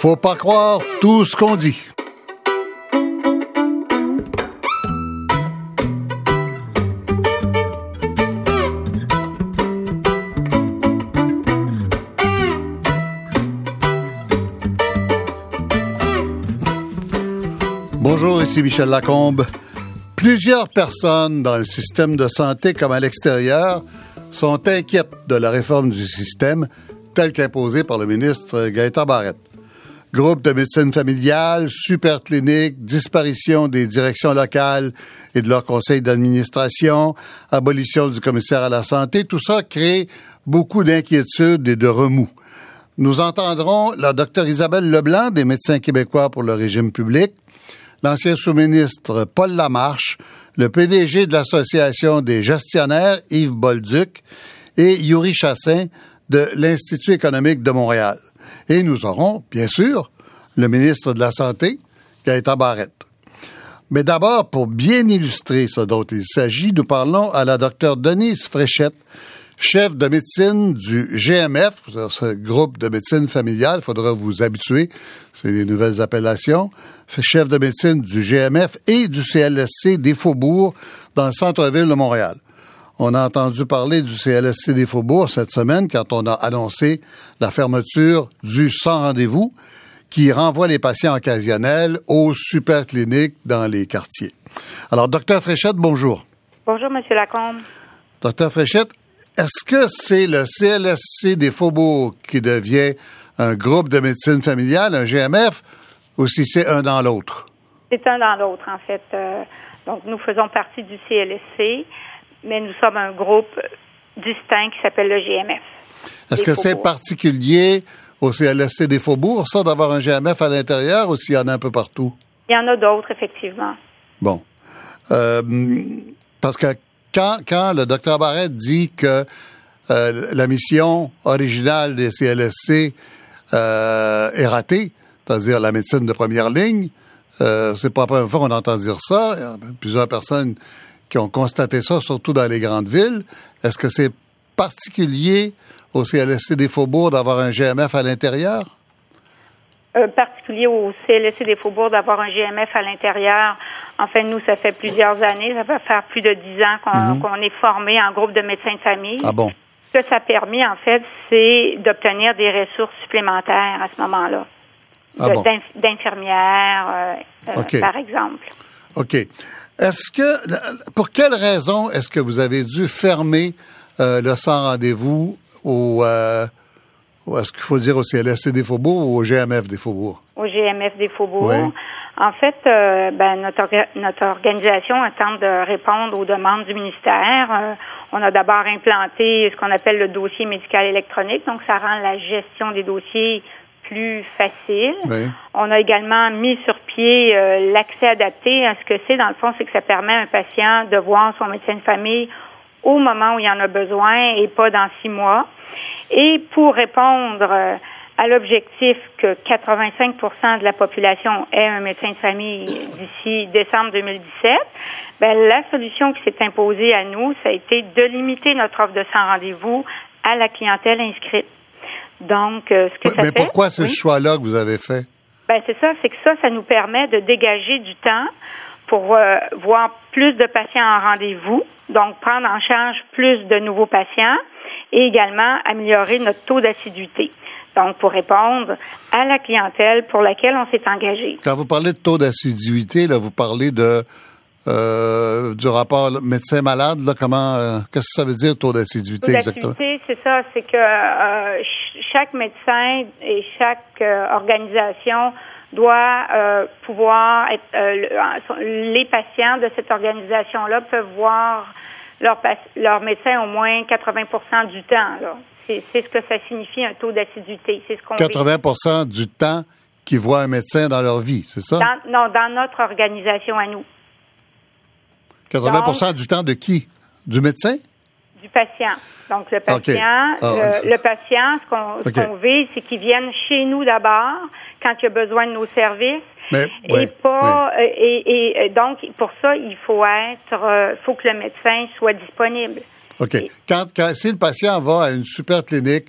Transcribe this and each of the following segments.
Faut pas croire tout ce qu'on dit. Bonjour, ici Michel Lacombe. Plusieurs personnes dans le système de santé comme à l'extérieur sont inquiètes de la réforme du système telle qu'imposée par le ministre Gaëtan Barrette. Groupe de médecine familiale, super clinique, disparition des directions locales et de leur conseil d'administration, abolition du commissaire à la santé, tout ça crée beaucoup d'inquiétudes et de remous. Nous entendrons la docteure Isabelle Leblanc des médecins québécois pour le régime public, l'ancien sous-ministre Paul Lamarche, le PDG de l'Association des gestionnaires, Yves Bolduc, et Yuri Chassin de l'Institut économique de Montréal. Et nous aurons, bien sûr, le ministre de la Santé, Gaëtan Barrette. Mais d'abord, pour bien illustrer ce dont il s'agit, nous parlons à la docteure Denise Fréchette, chef de médecine du GMF, ce groupe de médecine familiale, il faudra vous habituer, c'est les nouvelles appellations, chef de médecine du GMF et du CLSC des Faubourgs dans le centre-ville de Montréal. On a entendu parler du CLSC des Faubourgs cette semaine quand on a annoncé la fermeture du sans rendez-vous qui renvoie les patients occasionnels aux super cliniques dans les quartiers. Alors, docteur Fréchette, bonjour. Bonjour, Monsieur Lacombe. Docteur Fréchette, est-ce que c'est le CLSC des Faubourgs qui devient un groupe de médecine familiale, un GMF, ou si c'est un dans l'autre? C'est un dans l'autre, en fait. Euh, donc, nous faisons partie du CLSC, mais nous sommes un groupe distinct qui s'appelle le GMF. Est-ce que c'est particulier au CLSC des Faubourgs, ça, d'avoir un GMF à l'intérieur, ou s'il y en a un peu partout? Il y en a d'autres, effectivement. Bon. Euh, parce que quand, le docteur Barrett dit que euh, la mission originale des CLSC euh, est ratée, c'est-à-dire la médecine de première ligne, c'est pas la première fois qu'on entend dire ça. Plusieurs personnes qui ont constaté ça, surtout dans les grandes villes. Est-ce que c'est particulier au CLSC des Faubourgs d'avoir un GMF à l'intérieur? Euh, particulier au CLSC des Faubourgs d'avoir un GMF à l'intérieur. En fait, nous, ça fait plusieurs années, ça va faire plus de dix ans qu'on mhm. est formé en groupe de médecins de famille. Ah bon? Ce que ça a permis, en fait, c'est d'obtenir des ressources supplémentaires à ce moment-là. Ah D'infirmières, euh, euh, par exemple. OK. Est-ce que, pour quelle raison est-ce que vous avez dû fermer le sans rendez-vous au, est-ce qu'il faut dire au CLSC des Faubourgs ou au GMF des Faubourgs? Au GMF des Faubourgs. En fait, euh, ben, notre, notre organisation tente de répondre aux demandes du ministère. Euh, on a d'abord implanté ce qu'on appelle le dossier médical électronique, donc ça rend la gestion des dossiers plus facile. On a également mis sur pied euh, l'accès adapté. Ce que c'est, dans le fond, c'est que ça permet à un patient de voir son médecin de famille au moment où il en a besoin et pas dans six mois. Et pour répondre euh, à l'objectif que 85% de la population ait un médecin de famille d'ici décembre 2017, ben, la solution qui s'est imposée à nous, ça a été de limiter notre offre de sans rendez-vous à la clientèle inscrite. Donc, euh, ce que ça Mais pourquoi ce choix-là que vous avez fait? Ben, c'est ça, c'est que ça, ça nous permet de dégager du temps pour euh, voir plus de patients en rendez-vous, donc prendre en charge plus de nouveaux patients et également améliorer notre taux d'assiduité. Donc, pour répondre à la clientèle pour laquelle on s'est engagé. Quand vous parlez de taux d'assiduité, là, vous parlez de euh, du rapport médecin-malade. Là, comment euh, qu'est-ce que ça veut dire taux d'assiduité exactement? C'est ça, c'est que euh, chaque médecin et chaque organisation doit pouvoir être les patients de cette organisation-là peuvent voir leur, leur médecin au moins 80% du temps. C'est ce que ça signifie un taux d'assiduité. C'est ce qu'on 80% du temps qu'ils voient un médecin dans leur vie, c'est ça? non, dans notre organisation à nous. 80% du temps de qui? Du médecin? Du patient. Donc, le patient, ah, le, patient, ce qu'on veut, c'est qu'il vienne chez nous d'abord quand il a besoin de nos services et pas euh, et, euh, donc pour ça il faut être euh, faut que le médecin soit disponible. OK. Quand, si le patient va à une super clinique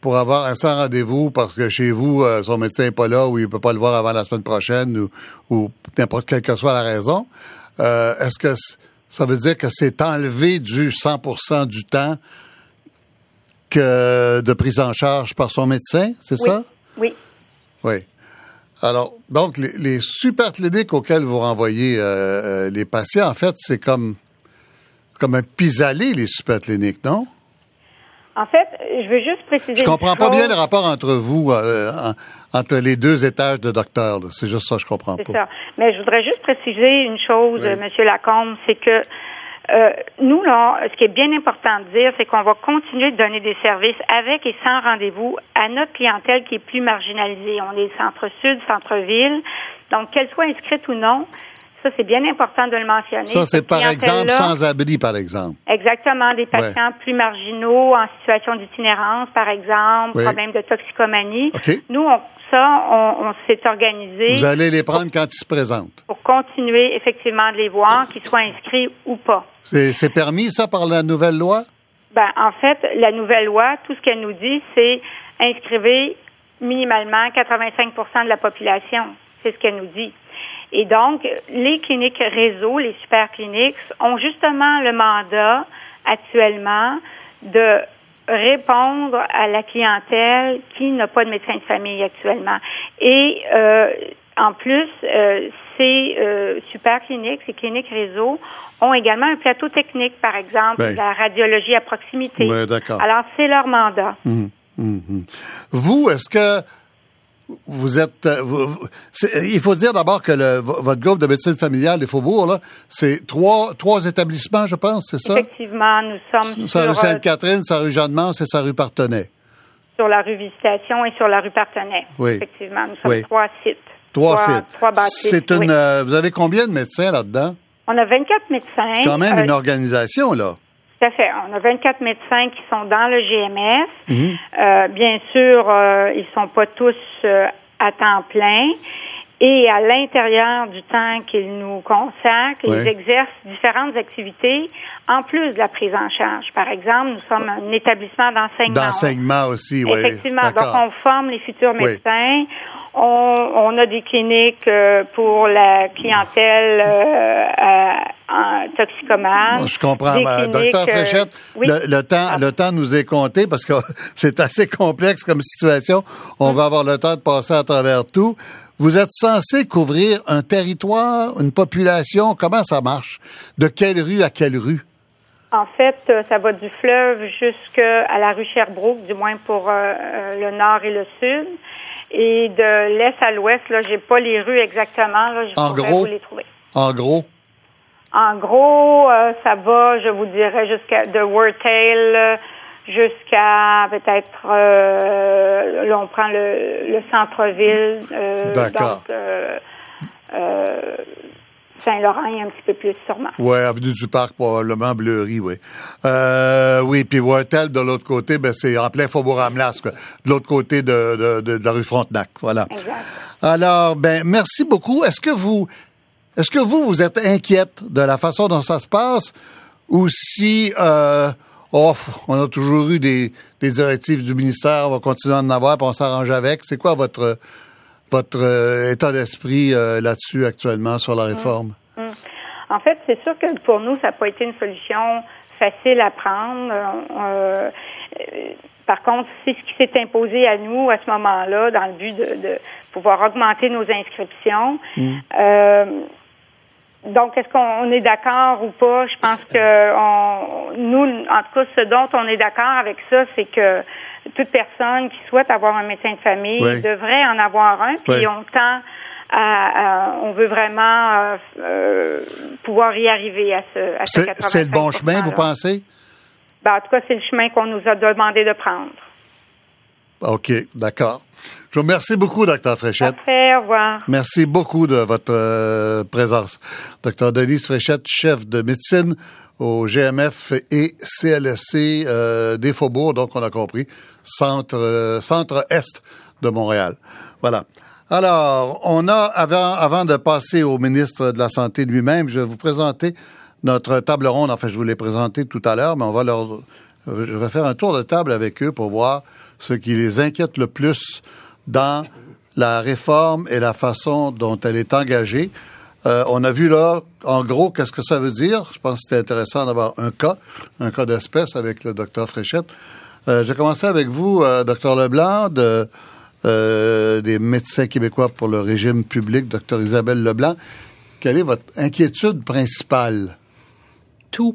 pour avoir un sans rendez-vous parce que chez vous, son médecin n'est pas là ou il peut pas le voir avant la semaine prochaine ou, ou n'importe quelle que soit la raison, euh, est-ce que ça veut dire que c'est enlevé du 100% du temps que de prise en charge par son médecin, c'est ça? Oui. Oui. Alors, donc, les, super cliniques auxquelles vous renvoyez euh, euh, les patients, en fait, c'est comme, comme un pis-aller, les super cliniques, non? En fait, je veux juste préciser. Je comprends pas bien le rapport entre vous, euh, entre les deux étages de docteurs. C'est juste ça, je comprends pas. C'est ça. Mais je voudrais juste préciser une chose, Monsieur Lacombe, c'est que euh, nous, là, ce qui est bien important de dire, c'est qu'on va continuer de donner des services avec et sans rendez-vous à notre clientèle qui est plus marginalisée. On est centre-sud, centre-ville. Donc, qu'elle soit inscrite ou non, ça, c'est bien important de le mentionner. Ça, c'est par exemple sans abri, par exemple. Exactement, des patients plus marginaux en situation d'itinérance, par exemple, problème de toxicomanie. Nous, on, ça, on, s'est organisé. Vous allez les prendre quand ils se présentent. Pour continuer effectivement de les voir, qu'ils soient inscrits ou pas. C'est permis, ça, par la nouvelle loi? Ben, en fait, la nouvelle loi, tout ce qu'elle nous dit, c'est inscrivez minimalement 85% de la population. C'est ce qu'elle nous dit. Et donc, les cliniques réseau, les super cliniques, ont justement le mandat actuellement de répondre à la clientèle qui n'a pas de médecin de famille actuellement. Et euh, en plus, euh, ces euh, super cliniques, ces cliniques réseau, ont également un plateau technique, par exemple, ben. la radiologie à proximité. Alors, c'est leur mandat. Hum, hum, hum. Vous, est-ce que vous êtes. Euh, il faut dire d'abord que le, votre groupe de médecine familiale des Faubourgs, c'est trois, trois établissements, je pense, c'est ça? Effectivement, nous sommes. Sur, rue Sainte-Catherine, sa rue Jeanne-Mance et sa rue Partenay. Sur la rue Visitation et sur la rue Partenay. Oui. Effectivement, nous sommes trois sites. Trois, sites. Trois bâtisses. C'est une. Euh, vous avez combien de médecins là-dedans? On a 24 médecins. C'est quand même une euh, organisation, là. Tout à fait. On a 24 médecins qui sont dans le GMS. Mhm. Euh, bien sûr, euh, ils sont pas tous euh, à temps plein. Et à l'intérieur du temps qu'ils nous consacrent, ils exercent différentes activités en plus de la prise en charge. Par exemple, nous sommes un établissement d'enseignement. D'enseignement aussi, oui. Effectivement. Donc, on forme les futurs médecins. On, on, a des cliniques euh, pour la clientèle toxicomane. Je comprends. Docteur euh, Fréchette, le, temps, ah. le temps nous est compté parce que c'est assez complexe comme situation. On mm. va avoir le temps de passer à travers tout. Vous êtes censé couvrir un territoire, une population. Comment ça marche? De quelle rue à quelle rue? En fait, euh, ça va du fleuve jusqu'à la rue Sherbrooke, du moins pour euh, euh, le nord et le sud. Et de l'est à l'ouest, là, j'ai pas les rues exactement. Là, je en gros, vous les trouver. En gros? En gros, ça va, je vous dirais, jusqu'à de Wartail jusqu'à peut-être euh, là on prend le, le centre-ville euh, D'accord. Euh, euh, Saint-Laurent est un petit peu plus sûrement. Oui, avenue du Parc, probablement Bleury, oui. Euh, oui, puis Wartel, de l'autre côté, ben, c'est en plein Faubourg-Amelas, de l'autre côté de, de, de, la rue Frontenac, voilà. Exact. Alors, ben, merci beaucoup. Est-ce que vous, est-ce que vous, vous êtes inquiète de la façon dont ça se passe? Ou si, euh, oh, on a toujours eu des, des, directives du ministère, on va continuer à en avoir, puis on s'arrange avec. C'est quoi votre votre euh, état d'esprit euh, là-dessus actuellement sur la réforme? Hum. Hum. En fait, c'est sûr que pour nous, ça n'a pas été une solution facile à prendre. Euh, par contre, c'est ce qui s'est imposé à nous à ce moment-là dans le but de, pouvoir augmenter nos inscriptions. Hum. Donc, est-ce qu'on est d'accord ou pas? Je pense que on, nous, en tout cas, ce dont on est d'accord avec ça, c'est que toute personne qui souhaite avoir un médecin de famille devrait en avoir un, puis on tend à, on veut vraiment euh, euh, pouvoir y arriver à ce, à ce C'est le bon chemin, vous pensez? Ben, en tout cas, c'est le chemin qu'on nous a demandé de prendre. OK, d'accord. Je vous remercie beaucoup, docteur Fréchette. Parfait, au revoir. Merci beaucoup de votre euh, présence. Docteur Denise Fréchette, chef de médecine au GMF et CLSC euh, des Faubourgs, donc on a compris, centre, euh, centre-est de Montréal. Voilà. Alors, on a, avant, avant de passer au ministre de la Santé lui-même, je vais vous présenter notre table ronde. Enfin, je vous l'ai présenté tout à l'heure, mais on va leur, je vais faire un tour de table avec eux pour voir ce qui les inquiète le plus dans la réforme et la façon dont elle est engagée. Euh, on a vu là, en gros, qu'est-ce que ça veut dire? Je pense que c'était intéressant d'avoir un cas, un cas d'espèce avec le docteur Fréchette. Euh, J'ai commencé avec vous, euh, docteur Leblanc, de, euh, des médecins québécois pour le régime public, docteur Isabelle Leblanc. Quelle est votre inquiétude principale? Tout.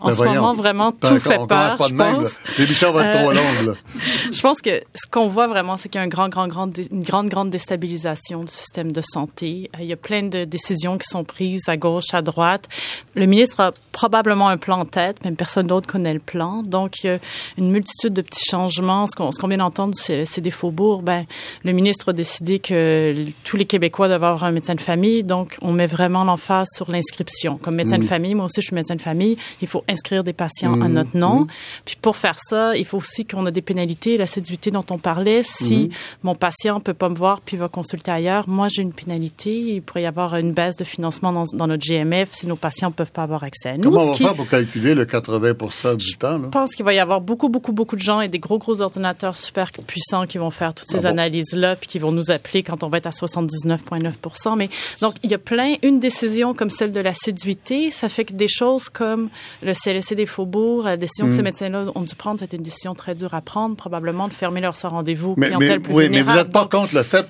En Ben ce moment, vraiment, Ben, tout fait peur, pas je pense. L'émission va être trop Euh, longue, là. Je pense que ce qu'on voit vraiment, c'est qu'il y a un grand, grand, grand, une grande, grande déstabilisation du système de santé. Euh, Il y a plein de décisions qui sont prises à gauche, à droite. Le ministre a probablement un plan en tête, mais personne d'autre connaît le plan. Donc, il y a une multitude de petits changements. Ce qu'on ce qu'on vient d'entendre, c'est des faubourgs. Ben, le ministre a décidé que tous les Québécois doivent avoir un médecin de famille. Donc, on met vraiment l'emphase sur l'inscription. Comme médecin de famille, moi aussi, je suis médecin de famille. Il faut inscrire des patients à notre nom. Puis pour faire ça, il faut aussi qu'on ait des pénalités, l'assiduité dont on parlait. Si mon patient peut pas me voir puis va consulter ailleurs, moi j'ai une pénalité. Il pourrait y avoir une baisse de financement dans, dans notre GMF si nos patients peuvent pas avoir accès à nous. Comment on va qui- faire pour calculer le 80 du temps, là? je pense qu'il va y avoir beaucoup, beaucoup, beaucoup de gens et des gros, gros ordinateurs super puissants qui vont faire toutes ces Ah bon? analyses-là, puis qui vont nous appeler quand on va être à 79,9 Mais donc, il y a plein, une décision comme celle de l'assiduité, ça fait que des choses comme le CLSC des Faubourgs, la décision que ces médecins-là ont dû prendre, c'était une décision très dure à prendre, probablement de fermer leur sans rendez-vous Mais, mais- plus oui, mais vous n'êtes pas Donc, contre le fait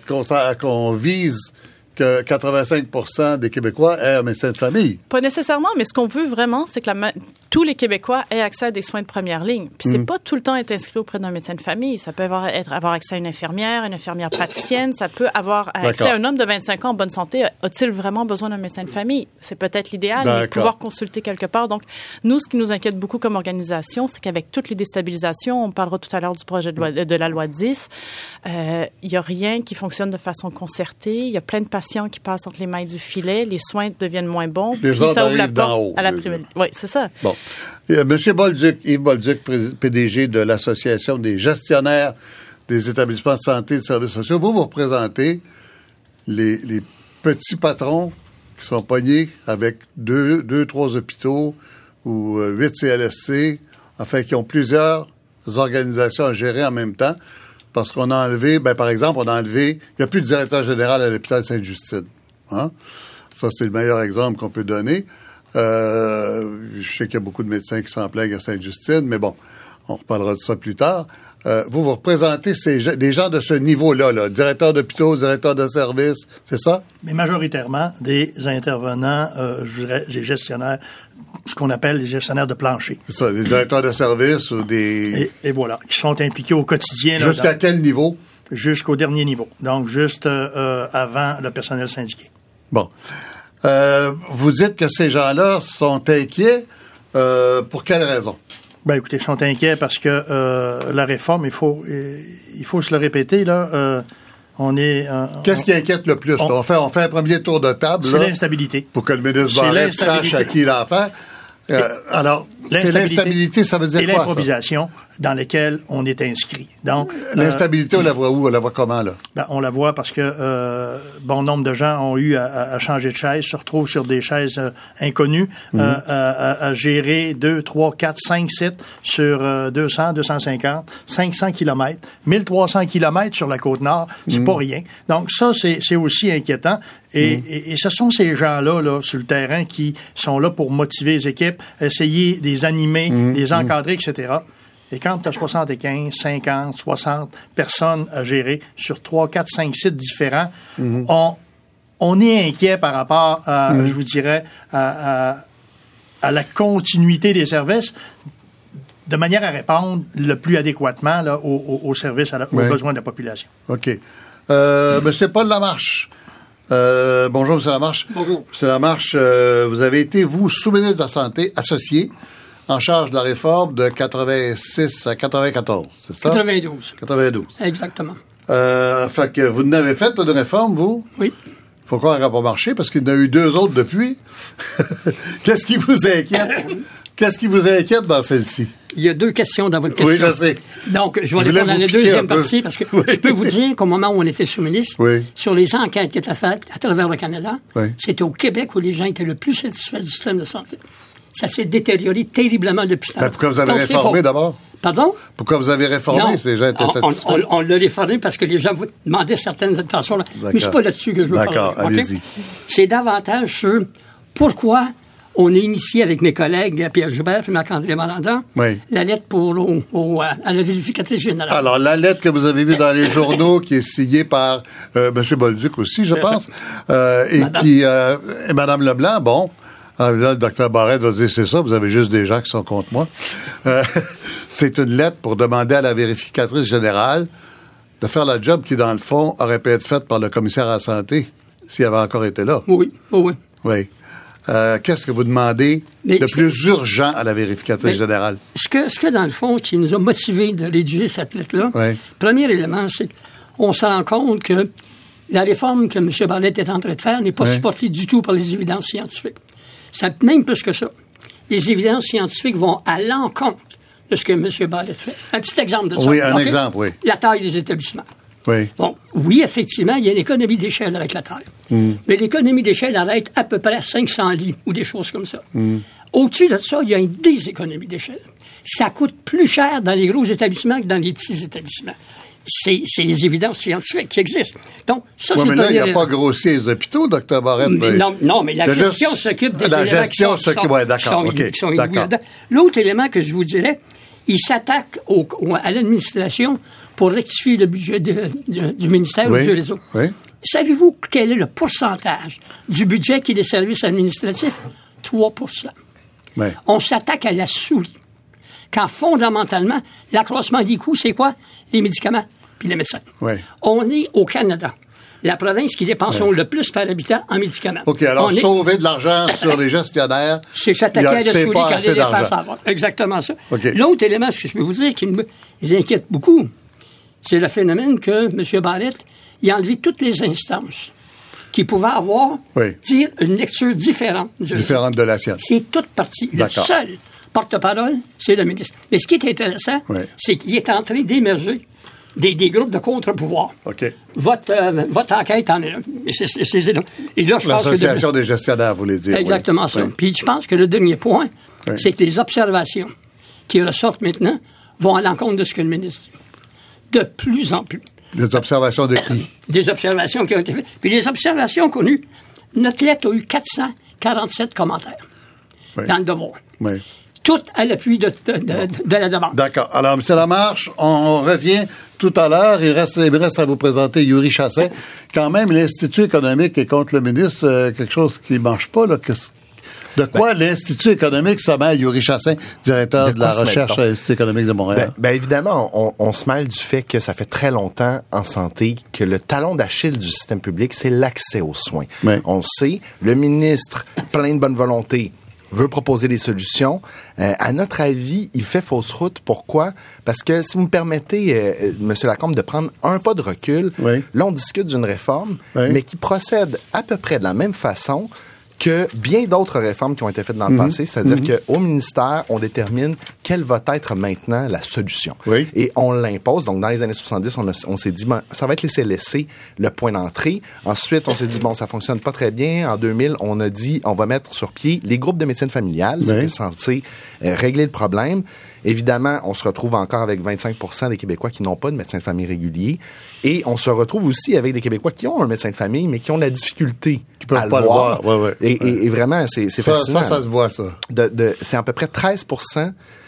qu'on vise que 85 des Québécois aient un médecin de famille. Pas nécessairement, mais ce qu'on veut vraiment, c'est que la tous les Québécois aient accès à des soins de première ligne. Puis c'est pas tout le temps être inscrit auprès d'un médecin de famille. Ça peut avoir, être, avoir accès à une infirmière, une infirmière praticienne. Ça peut avoir accès à un homme de 25 ans en bonne santé. A-t-il vraiment besoin d'un médecin de famille? C'est peut-être l'idéal, mais pouvoir consulter quelque part. Donc, nous, ce qui nous inquiète beaucoup comme organisation, c'est qu'avec toutes les déstabilisations, on parlera tout à l'heure du projet de, loi, de la loi 10, euh, il y a rien qui fonctionne de façon concertée. Il y a plein de patients qui passent entre les mailles du filet. Les soins deviennent moins bons. Les ça ouvre la porte haut, à la prime-. Oui, c'est ça. Bon. Euh, Monsieur Bolduc, Yves Bolduc, PDG de l'Association des gestionnaires des établissements de santé et de services sociaux, vous, vous représentez les, les petits patrons qui sont pognés avec deux, deux trois hôpitaux ou euh, huit CLSC, enfin, qui ont plusieurs organisations à gérer en même temps, parce qu'on a enlevé, ben, par exemple, on a enlevé, il n'y a plus de directeur général à l'hôpital Sainte-Justine. Hein? Ça, c'est le meilleur exemple qu'on peut donner. Euh, je sais qu'il y a beaucoup de médecins qui s'en plaignent à Sainte-Justine, mais bon, on reparlera de ça plus tard. Euh, vous, vous représentez ces, des gens de ce niveau-là, là, directeur d'hôpitaux, directeur de services, c'est ça? mais majoritairement des intervenants, euh, je dirais, des gestionnaires, ce qu'on appelle les gestionnaires de plancher. C'est ça, des directeurs de services ou des... Et, et voilà, qui sont impliqués au quotidien Jusqu'à dans- quel niveau? jusqu'au dernier niveau. Donc, juste euh, avant le personnel syndiqué. Bon. Vous dites que ces gens-là sont inquiets. Pour quelle raison? Ben, écoutez, ils sont inquiets parce que euh, la réforme, il faut, euh, il faut se le répéter, là, euh, on est... euh, Qu'est-ce qui inquiète le plus? on- On, fait, on fait un premier tour de table. C'est l'instabilité. Pour que le ministre Barrette sache à qui il a affaire. Euh, alors, c'est l'instabilité, ça veut dire et quoi, l'improvisation dans lesquelles on est inscrit. Donc, euh, L'instabilité, on la voit où? On la voit comment, là? Ben, on la voit parce que euh, bon nombre de gens ont eu à, changer de chaise, se retrouvent sur des chaises euh, inconnues, Mhm. euh, à, à- gérer 2, 3, 4, 5 sites sur euh, 200, 250, 500 kilomètres, 1300 kilomètres sur la côte nord, c'est Mhm. pas rien. Donc ça, c'est aussi inquiétant. Et, Mhm. et- et ce sont ces gens-là là, sur le terrain qui sont là pour motiver les équipes, essayer de les animer, Mhm. les encadrer, etc. Et quand tu as 75, 50, 60 personnes à gérer sur 3, 4, 5 sites différents, on, on est inquiet par rapport à, je vous dirais, à, à- à la continuité des services de manière à répondre le plus adéquatement là, aux, services, à la- aux besoins de la population. OK. Euh, Monsieur Paul Lamarche. Euh, bonjour, Monsieur Lamarche. Bonjour. Monsieur Lamarche, euh, vous avez été, vous, sous-ministre de la Santé, associé, en charge de la réforme de 86 à 94, c'est ça? 92. 92. Exactement. Euh, fait que vous n'avez fait de réforme, vous? Oui. Faut croire qu'elle n'a pas marché? Parce qu'il y en a eu deux autres depuis. Qu'est-ce qui vous inquiète? Qu'est-ce qui vous inquiète dans celle-ci? Il y a deux questions dans votre question. Oui, je sais. Donc, je Je vais voulais répondre à la deuxième partie parce que Oui. je peux vous dire qu'au moment où on était sous-ministre, Oui. sur les enquêtes qui étaient faites à travers le Canada, Oui. c'était au Québec où les gens étaient le plus satisfaits du système de santé. Ça s'est détérioré terriblement depuis Ben, pourquoi vous avez Donc, réformé d'abord? Pardon? Pourquoi vous avez réformé? Non. ces gens étaient On- satisfaits? on- on l'a réformé parce que les gens vous demandaient certaines attentions. Mais c'est pas là-dessus que je veux parler. D'accord, allez-y. C'est davantage sur pourquoi on a initié avec mes collègues Pierre Joubert et Marc-André Malandin Oui. la lettre pour au- au- à la vérificatrice générale. Alors, la lettre que vous avez vue dans les journaux, qui est signée par euh, M. Bolduc aussi, je pense, euh, et Madame. qui... Euh, et Mme Leblanc, bon... ah, là, le docteur Barrette va dire, c'est ça, vous avez juste des gens qui sont contre moi. Euh, c'est une lettre pour demander à la vérificatrice générale de faire la job qui, dans le fond, aurait pu être faite par le commissaire à la santé s'il avait encore été là. Oui, oui, oui. Oui. Euh, Qu'est-ce que vous demandez Mais de plus urgent à la vérificatrice Mais- générale? Ce que, ce que, dans le fond, qui nous a motivés de rédiger cette lettre-là, Oui. premier élément, c'est qu'on se rend compte que la réforme que M. Barrett est en train de faire n'est pas Oui. supportée du tout par les évidences scientifiques. Ça, même plus que ça. Les évidences scientifiques vont à l'encontre de ce que M. Barrett fait. Un petit exemple de ça. Oui, un exemple, oui. La taille des établissements. Oui. Bon, oui, effectivement, il y a une économie d'échelle avec la taille. Mais l'économie d'échelle arrête à peu près 500 lits ou des choses comme ça. Au-dessus de ça, il y a une déséconomie d'échelle. Ça coûte plus cher dans les gros établissements que dans les petits établissements. C'est c'est les évidences scientifiques qui existent. Donc, ça, Oui, c'est mais là, il premier n'a pas grossi les hôpitaux, docteur Barrette. Mais non, non, mais la a gestion s'occupe des La gestion sont- qui sont- ouais, d'accord. L'autre élément que je vous dirais, il s'attaque à l'administration pour rectifier le budget de- de- du ministère ou du réseau. oui. Savez-vous quel est le pourcentage du budget qui est des services administratifs? 3 Oui. On s'attaque à la souris. Quand fondamentalement, l'accroissement des coûts, c'est quoi? Les médicaments puis les médecins. Oui. On est au Canada. La province qui dépense le plus par habitant en médicaments. OK, alors On est- sauver de l'argent sur les gestionnaires. c'est s'attaquer à la souris quand voir. Exactement ça. L'autre élément, ce que je peux vous dire, qui nous inquiète beaucoup, c'est le phénomène que M. Barrett, il a enlevé toutes les instances qui pouvaient avoir, Oui. dire une lecture différente. du- Différente de la sienne. C'est toute partie. Le seul porte-parole, c'est le ministre. Mais ce qui est intéressant, Oui. c'est qu'il est en train d'émerger des, des groupes de contre-pouvoir. Votre, euh, votre enquête en est là. L'association des gestionnaires, vous voulez dire. oui. Exactement ça. Puis je pense que le dernier point, c'est que les observations qui ressortent maintenant vont à l'encontre de ce que le ministre dit. De plus en plus. Les observations de qui? Des observations qui ont été faites. Puis les observations qu'on a eues, notre lettre a eu 447 commentaires Oui. dans le devoir. Oui. Tout à l'appui de, de- de- de la demande. D'accord. Alors, M. Lamarche, on revient tout à l'heure. Il reste, il reste à vous présenter Yuri Chassin. Quand même, l'Institut économique est contre le ministre, euh, quelque chose qui ne marche pas. Là. Qu'est-ce- De quoi l'Institut économique se mêle, Yuri Chassin, directeur de, la recherche à l'Institut économique de Montréal? Ben, ben, évidemment, on, on se mêle du fait que ça fait très longtemps en santé que le talon d'Achille du système public, c'est l'accès aux soins. On le sait, le ministre, plein de bonne volonté, veut proposer des solutions. Euh, à notre avis, il fait fausse route. Pourquoi? Parce que si vous me permettez, euh, euh, Monsieur Lacombe, de prendre un pas de recul, Oui. là, on discute d'une réforme, Oui. mais qui procède à peu près de la même façon que bien d'autres réformes qui ont été faites dans le Mhm. passé, c'est-à-dire qu'au ministère, on détermine quelle va être maintenant la solution. Oui. Et on l'impose. Donc, dans les années 70, on, on s'est dit, ben, ça va être laisser laisser le point d'entrée. Ensuite, on s'est dit, bon, ça fonctionne pas très bien. En 2000, on a dit, on va mettre sur pied les groupes de médecine familiale. Oui. C'était censé euh, régler le problème. Évidemment, on se retrouve encore avec 25% des Québécois qui n'ont pas de médecin de famille régulier. Et on se retrouve aussi avec des Québécois qui ont un médecin de famille, mais qui ont la difficulté Qui peuvent à pas le voir. voir. Ouais, ouais. Et, et- et vraiment, c'est ça, ça, ça se voit, ça. de, de- c'est à peu près 13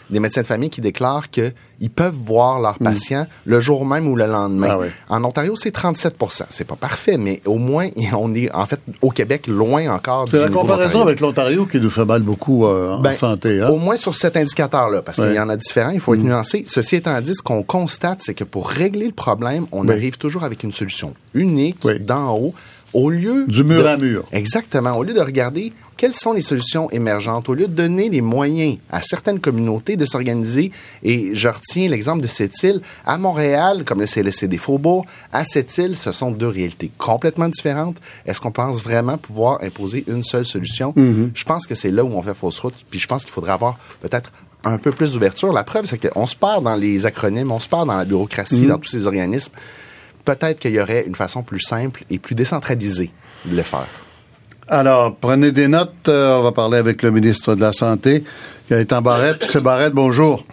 des médecins de famille qui déclarent qu'ils peuvent voir leurs patients le jour même ou le lendemain. Ah oui. En Ontario, c'est 37% C'est pas parfait, mais au moins, on est, en fait, au Québec, loin encore C'est la comparaison avec l'Ontario qui nous fait mal beaucoup euh, en Ben, santé. Hein? Au moins sur cet indicateur-là, parce qu'il y en a différents, il faut être nuancé. Ceci étant dit, ce qu'on constate, c'est que pour régler le problème, on Oui. arrive toujours avec une solution unique, Oui. d'en haut, au lieu... Du mur de- à mur. Exactement. Au lieu de regarder quelles sont les solutions émergentes, au lieu de donner les moyens à certaines communautés de s'organiser, et je retiens l'exemple de cette île, à Montréal, comme le CLSC des Faubourgs, à cette île, ce sont deux réalités complètement différentes. Est-ce qu'on pense vraiment pouvoir imposer une seule solution? Je pense que c'est là où on fait fausse route, puis je pense qu'il faudrait avoir peut-être un peu plus d'ouverture. La preuve, c'est qu'on se perd dans les acronymes, on se perd dans la bureaucratie, dans tous ces organismes. Peut-être qu'il y aurait une façon plus simple et plus décentralisée de le faire. Alors, prenez des notes. euh, on va parler avec le ministre de la Santé, Gaëtan Barrette. M. Barrette, bonjour.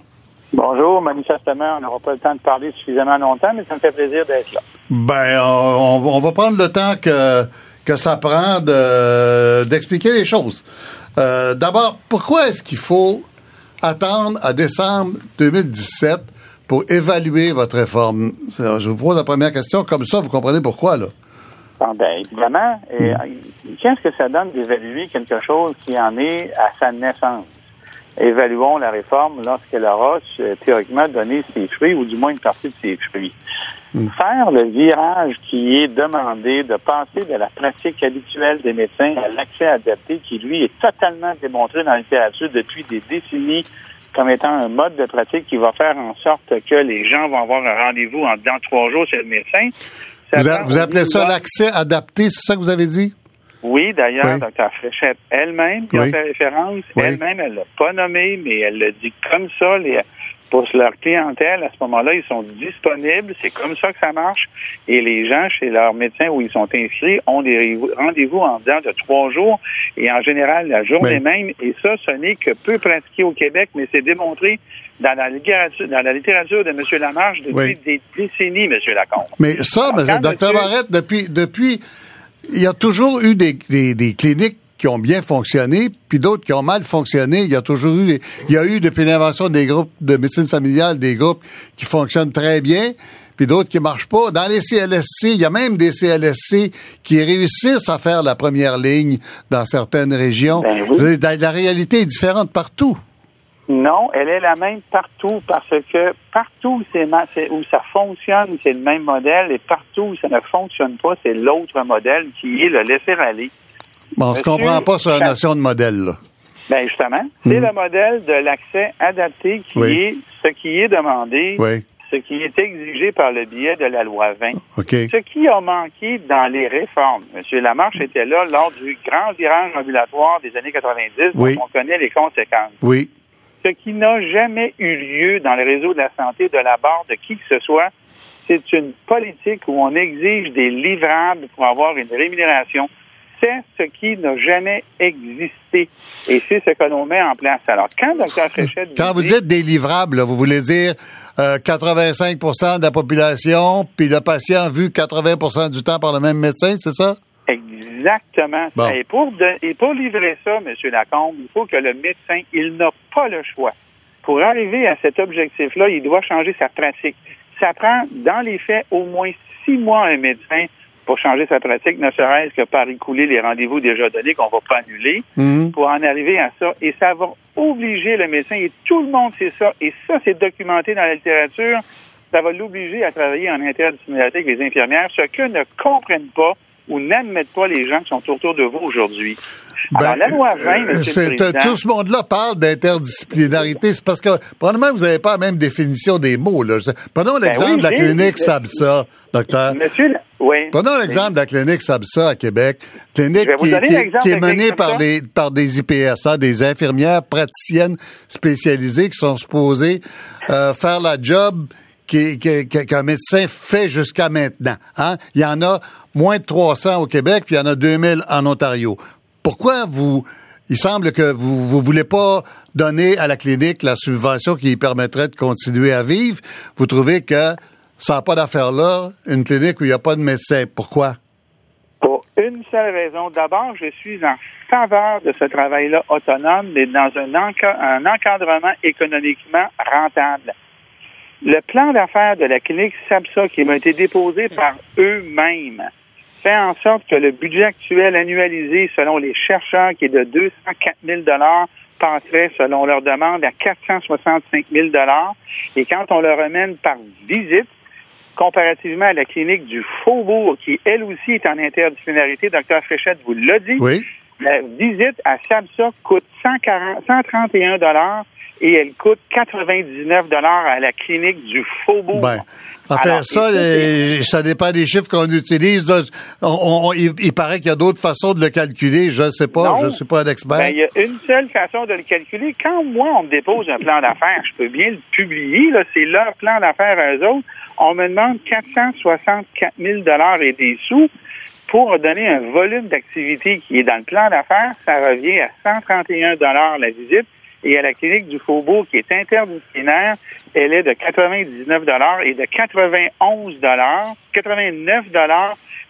Bonjour. Manifestement, on n'aura pas le temps de parler suffisamment longtemps, mais ça me fait plaisir d'être là. Ben, on, va prendre le temps que, que ça prend d'expliquer les choses. Euh, d'abord, pourquoi est-ce qu'il faut attendre à décembre 2017 pour évaluer votre réforme? Je vous pose la première question. Comme ça, vous comprenez pourquoi, là? Ah, ben, évidemment. Hmm. Qu'est-ce que ça donne d'évaluer quelque chose qui en est à sa naissance? Évaluons la réforme lorsqu'elle aura théoriquement donné ses fruits, ou du moins une partie de ses fruits. Hmm. Faire le virage qui est demandé de passer de la pratique habituelle des médecins à l'accès adapté, qui lui est totalement démontré dans la littérature depuis des décennies comme étant un mode de pratique qui va faire en sorte que les gens vont avoir un rendez-vous en dans trois jours chez le médecin. Vous, appelez ça l'accès adapté, c'est ça que vous avez dit? Oui, d'ailleurs, Dr. Fréchette elle-même, qui a fait référence, elle-même, elle l'a pas nommé, mais elle le dit comme ça. Les, pour leur clientèle, à ce moment-là, ils sont disponibles. C'est comme ça que ça marche. Et les gens, chez leur médecin où ils sont inscrits, ont des rendez-vous en dedans de trois jours et en général la journée même. Et ça, ce n'est que peu pratiqué au Québec, mais c'est démontré dans la littérature, dans la littérature de M. Lamarche depuis des décennies, M. Lacombe. Mais ça, Dr. Barrette, depuis, depuis, il y a toujours eu des, des, des cliniques qui ont bien fonctionné, puis d'autres qui ont mal fonctionné. Il y a toujours eu, il y a eu depuis l'invention des groupes de médecine familiale, des groupes qui fonctionnent très bien, puis d'autres qui marchent pas. Dans les CLSC, il y a même des CLSC qui réussissent à faire la première ligne dans certaines régions. Ben la réalité est différente partout. Non, elle est la même partout parce que partout où ça fonctionne, c'est le même modèle et partout où ça ne fonctionne pas, c'est l'autre modèle qui est le laisser aller. Bon, on ne comprend pas sur la notion de modèle, là. Ben justement, c'est hmm. le modèle de l'accès adapté qui est ce qui est demandé, ce qui est exigé par le biais de la loi 20. Ce qui a manqué dans les réformes. M. Lamarche était là lors du grand virage ambulatoire des années 90, dont on connaît les conséquences. Oui. Ce qui n'a jamais eu lieu dans le réseau de la santé de la barre de qui que ce soit, c'est une politique où on exige des livrables pour avoir une rémunération c'est ce qui n'a jamais existé. Et c'est ce que l'on met en place. Alors, quand Dr. Fréchette... Quand vous dites délivrables, vous voulez dire 85% euh, de la population, puis le patient vu 80% du temps par le même médecin, c'est ça? Exactement. Et, pour et pour livrer ça, M. Lacombe, il faut que le médecin, il n'a pas le choix. Pour arriver à cet objectif-là, il doit changer sa pratique. Ça prend, dans les faits, au moins six mois un médecin pour changer sa pratique, ne serait-ce que par écouler les rendez-vous déjà donnés qu'on ne va pas annuler, mhm. pour en arriver à ça. Et ça va obliger le médecin, et tout le monde sait ça, et ça, c'est documenté dans la littérature, ça va l'obliger à travailler en interdisciplinarité avec les infirmières, ce que ne comprennent pas ou n'admettent pas les gens qui sont autour de vous aujourd'hui. Ben, la loi 20, euh, Tout ce monde-là parle d'interdisciplinarité. C'est parce que, probablement, vous n'avez pas la même définition des mots. Là. Prenons ben l'exemple de la clinique SABSA, docteur. Monsieur, oui. Prenons l'exemple de la clinique SABSA à Québec. Clinique qui, est menée par des, par des IPS, hein, des infirmières praticiennes spécialisées qui sont supposées euh, faire la job qu'un médecin fait jusqu'à maintenant. Hein? Il y en a moins de 300 au Québec, puis il y en a 2000 en Ontario. Pourquoi vous, il semble que vous ne voulez pas donner à la clinique la subvention qui permettrait de continuer à vivre? Vous trouvez que ça n'a pas d'affaire là, une clinique où il n'y a pas de médecin. Pourquoi? Pour une seule raison. D'abord, je suis en faveur de ce travail-là autonome, mais dans un, encadrement économiquement rentable. Le plan d'affaires de la clinique SAPSA qui m'a été déposé par eux-mêmes fait en sorte que le budget actuel annualisé, selon les chercheurs, qui est de 204 000 passerait, selon leur demande, à 465 000 Et quand on le remène par visite, comparativement à la clinique du Faubourg, qui elle aussi est en interdisciplinarité, Dr. Fréchette vous l'a dit, la visite à SABSA coûte 140, 131 et elle coûte 99 à la clinique du Faubourg. Ben, enfin, ça, ça dépend des chiffres qu'on utilise. il, paraît qu'il y a d'autres façons de le calculer. Je ne sais pas, je ne suis pas un expert. Ben, il y a une seule façon de le calculer. Quand moi, on me dépose un plan d'affaires, je peux bien le publier. C'est leur plan d'affaires à eux autres. On me demande 464 000 et des sous pour donner un volume d'activité qui est dans le plan d'affaires. Ça revient à 131 la visite Et à la clinique du Faubourg, qui est interdisciplinaire, elle est de 99 et de 91 89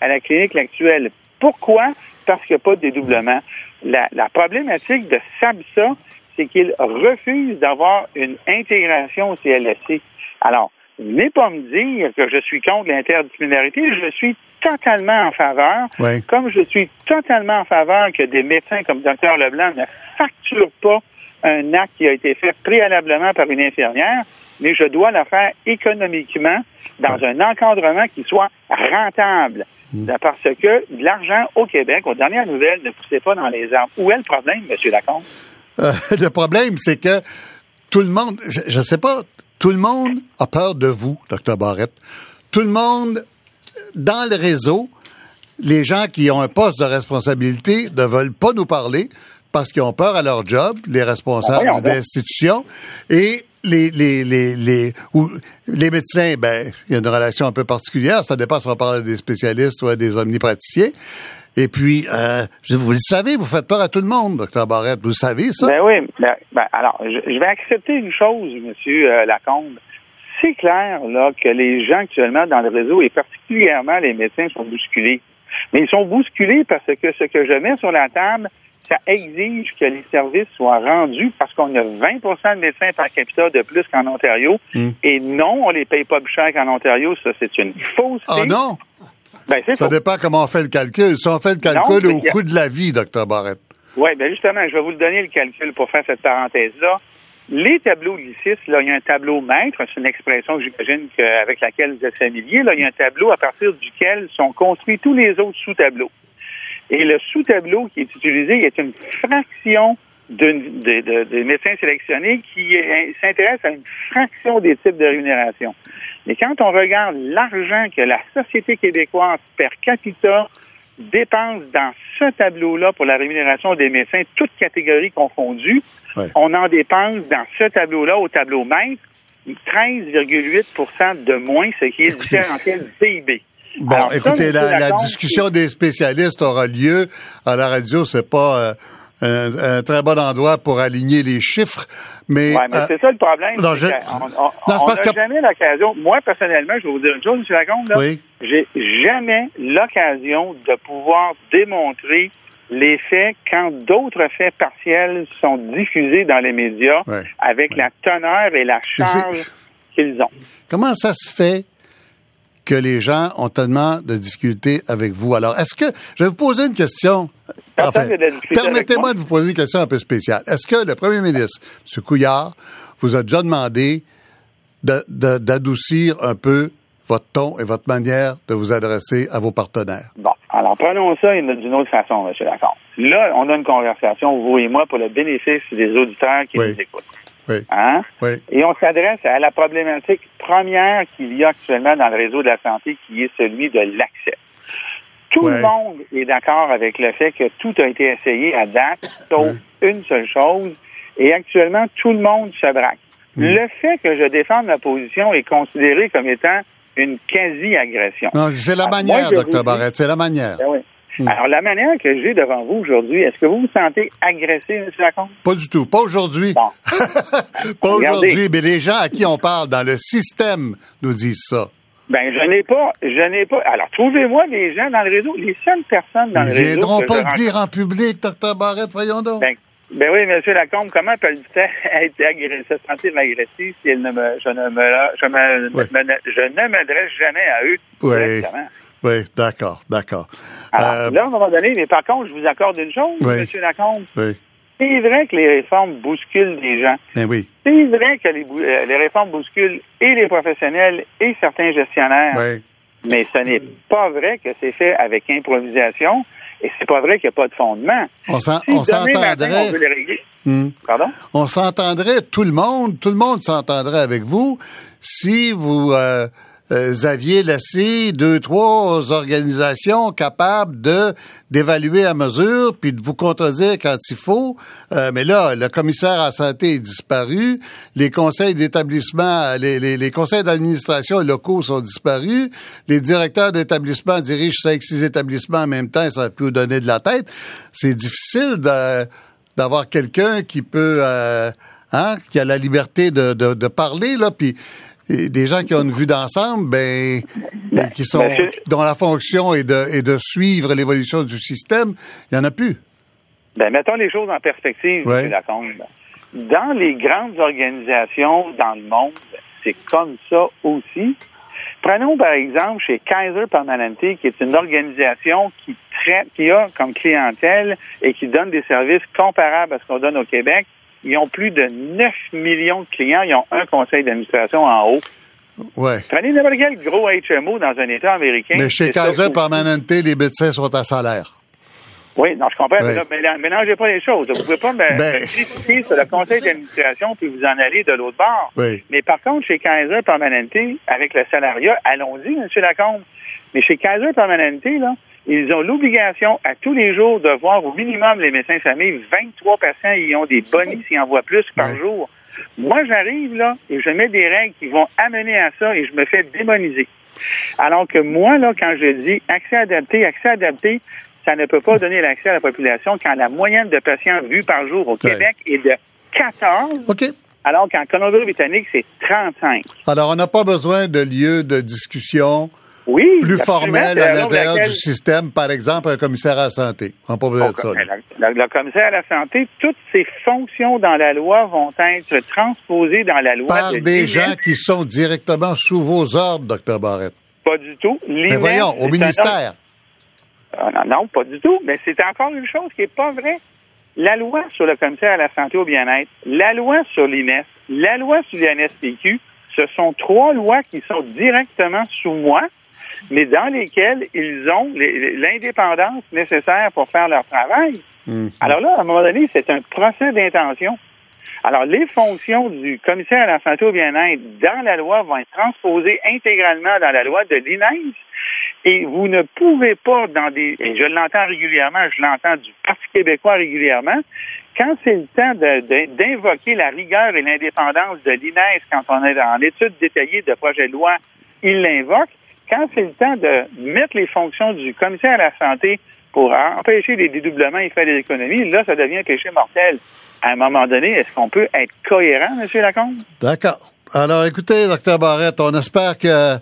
à la clinique actuelle. Pourquoi? Parce qu'il n'y a pas de dédoublement. La, la problématique de SABSA, c'est qu'il refuse d'avoir une intégration au CLSC. Alors, n'est pas me dire que je suis contre l'interdisciplinarité, je suis totalement en faveur, comme je suis totalement en faveur que des médecins comme Dr Leblanc ne facturent pas un acte qui a été fait préalablement par une infirmière, mais je dois le faire économiquement dans un encadrement qui soit rentable. Hmm. Parce que l'argent au Québec, aux dernières nouvelles, ne poussait pas dans les arbres. Où est le problème, M. Lacombe? Euh, le problème, c'est que tout le monde, je ne sais pas, tout le monde a peur de vous, Dr. Barrett. Tout le monde, dans le réseau, les gens qui ont un poste de responsabilité ne veulent pas nous parler parce qu'ils ont peur à leur job, les responsables ah, d'institutions. Et les, les, les, les, ou, les médecins, ben, il y a une relation un peu particulière. Ça dépend si on parle des spécialistes ou des omnipraticiens. Et puis, euh, vous le savez, vous faites peur à tout le monde, docteur Barrette. Vous savez ça? Ben oui. Ben, ben, alors, je, vais accepter une chose, monsieur euh, Lacombe. C'est clair là que les gens actuellement dans le réseau, et particulièrement les médecins, sont bousculés. Mais ils sont bousculés parce que ce que je mets sur la table, ça exige que les services soient rendus parce qu'on a 20% de médecins par capita de plus qu'en Ontario. Hmm. Et non, on les paye pas plus cher qu'en Ontario. Ça, c'est une fausse. Ah non? Ben, ça dépend comment on fait le calcul. Si on fait le calcul au coût de la vie, docteur Barrett. Oui, bien justement, je vais vous le donner le calcul pour faire cette parenthèse-là. Les tableaux LICIS, là, il y a un tableau maître, c'est une expression que j'imagine avec laquelle vous êtes familier. Là, il y a un tableau à partir duquel sont construits tous les autres sous-tableaux. Et le sous-tableau qui est utilisé est une fraction des médecins sélectionnés qui s'intéresse à une fraction des types de rémunération. Mais quand on regarde l'argent que la société québécoise per capita dépense dans ce tableau-là pour la rémunération des médecins, toutes catégories confondues, on en dépense dans ce tableau-là, au tableau maître, 13,8% de moins, ce qui est le différentiel du PIB. Bon, écoutez, la, discussion des spécialistes aura lieu à la radio. C'est pas euh, un, très bon endroit pour aligner les chiffres. Mais, ouais, mais euh, c'est ça le problème. Non, je... On n'a jamais l'occasion. Moi, personnellement, je vais vous dire une chose, M. Lacombe. Là, oui. J'ai jamais l'occasion de pouvoir démontrer les faits quand d'autres faits partiels sont diffusés dans les médias avec la teneur et la charge qu'ils ont. Comment ça se fait que les gens ont tellement de difficultés avec vous. Alors, est-ce que, je vais vous poser une question. Enfin, permettez-moi de vous poser une question un peu spéciale. Est-ce que le premier ministre, M. Couillard, vous a déjà demandé d'adoucir un peu votre ton et votre manière de vous adresser à vos partenaires? Bon, alors prenons ça d'une autre façon, M. Lacombe. Là, on a une conversation, vous et moi, pour le bénéfice des auditeurs qui nous écoutent. Hein? Oui. Et on s'adresse à la problématique première qu'il y a actuellement dans le réseau de la santé, qui est celui de l'accès. Tout le monde est d'accord avec le fait que tout a été essayé à date, sauf une seule chose, et actuellement, tout le monde se braque. Mm. Le fait que je défende ma position est considéré comme étant une quasi-agression. Non, c'est la manière, docteur Barrett, c'est la manière. Ben Hmm. Alors, la manière que j'ai devant vous aujourd'hui, est-ce que vous vous sentez agressé, M. Lacombe? Pas du tout. Pas aujourd'hui. pas aujourd'hui, mais les gens à qui on parle dans le système nous disent ça. Ben, je n'ai pas, je n'ai pas. Alors, trouvez-moi des gens dans le réseau, les seules personnes dans le réseau. Ils viendront pas le dire en public, Dr. Barrett, voyons donc. Ben, ben oui, M. Lacombe, comment peut-elle être agressée, se sentir agressée si elle ne me, je ne me, je, me, je ne m'adresse jamais à eux? Oui. Oui, d'accord, d'accord. Alors, euh, là, à un moment donné, mais par contre, je vous accorde une chose, M. Lacombe. Oui. C'est vrai que les réformes bousculent des gens. Ben oui. C'est vrai que les, euh, les, réformes bousculent et les professionnels et certains gestionnaires. Oui. Mais ce n'est pas vrai que c'est fait avec improvisation et c'est pas vrai qu'il n'y a pas de fondement. On s'entendrait. Hmm. Pardon? On s'entendrait, tout le monde, tout le monde s'entendrait avec vous si vous euh, euh, aviez laissé deux, trois organisations capables de d'évaluer à mesure, puis de vous contredire quand il faut. Euh, mais là, le commissaire à la santé est disparu, les conseils d'établissement, les, les, les, conseils d'administration locaux sont disparus, les directeurs d'établissement dirigent cinq, six établissements en même temps, ça va plus vous donner de la tête. C'est difficile d'avoir quelqu'un qui peut, euh, hein, qui a la liberté de, de, de parler, là, puis des gens qui ont une vue d'ensemble, ben, ben qui sont, ben, dont la fonction est de, est de suivre l'évolution du système, il n'y en a plus. Ben, mettons les choses en perspective, ouais. Lacombe. Dans les grandes organisations dans le monde, c'est comme ça aussi. Prenons par exemple chez Kaiser Permanente, qui est une organisation qui traite, qui a comme clientèle et qui donne des services comparables à ce qu'on donne au Québec. Ils ont plus de 9 millions de clients. Ils ont un conseil d'administration en haut. Ouais. Prenez n'importe quel gros HMO dans un État américain. Mais chez Kaiser Permanente, les médecins sont à salaire. Oui, non, je comprends, mais là, mélangez pas les choses. Vous pouvez pas me, ben... sur le conseil d'administration puis vous en aller de l'autre bord. Oui. Mais par contre, chez Kaiser Permanente, avec le salariat, allons-y, M. Lacombe. Mais chez Kaiser Permanente, là, ils ont l'obligation à tous les jours de voir au minimum les médecins de famille. 23 patients, ils ont des bonus s'ils en voient plus par jour. Moi, j'arrive là et je mets des règles qui vont amener à ça et je me fais démoniser. Alors que moi, là, quand je dis accès adapté, accès adapté, ça ne peut pas donner l'accès à la population quand la moyenne de patients vus par jour au Québec est de 14. OK. Alors qu'en Colombie-Britannique, c'est 35. Alors, on n'a pas besoin de lieu de discussion oui, plus formel à l'intérieur du système, par exemple, un commissaire à la santé. Pas besoin de ça. Le, commissaire à la santé, toutes ses fonctions dans la loi vont être transposées dans la loi. Par des gens qui sont directement sous vos ordres, docteur Barrette. Pas du tout. Mais voyons, au ministère. Ah, non, non, pas du tout. Mais c'est encore une chose qui n'est pas vraie. La loi sur le commissaire à la santé au bien-être, la loi sur l'INES, la loi sur l'INSPQ, ce sont trois lois qui sont directement sous moi, mais dans lesquelles ils ont l'indépendance nécessaire pour faire leur travail. Mhm. Alors là, à un moment donné, c'est un procès d'intention. Alors, les fonctions du commissaire à la santé au bien-être dans la loi vont être transposées intégralement dans la loi de l'INES. Et vous ne pouvez pas, dans des, et je l'entends régulièrement, je l'entends du Parti québécois régulièrement, quand c'est le temps d'invoquer la rigueur et l'indépendance de l'INES, quand on est en étude détaillée de projet de loi, il l'invoque. Quand c'est le temps de mettre les fonctions du commissaire à la santé pour empêcher les dédoublements et faire des économies, là, ça devient un péché mortel. À un moment donné, est-ce qu'on peut être cohérent, M. Lacombe? D'accord. Alors, écoutez, Dr. Barrette, on espère que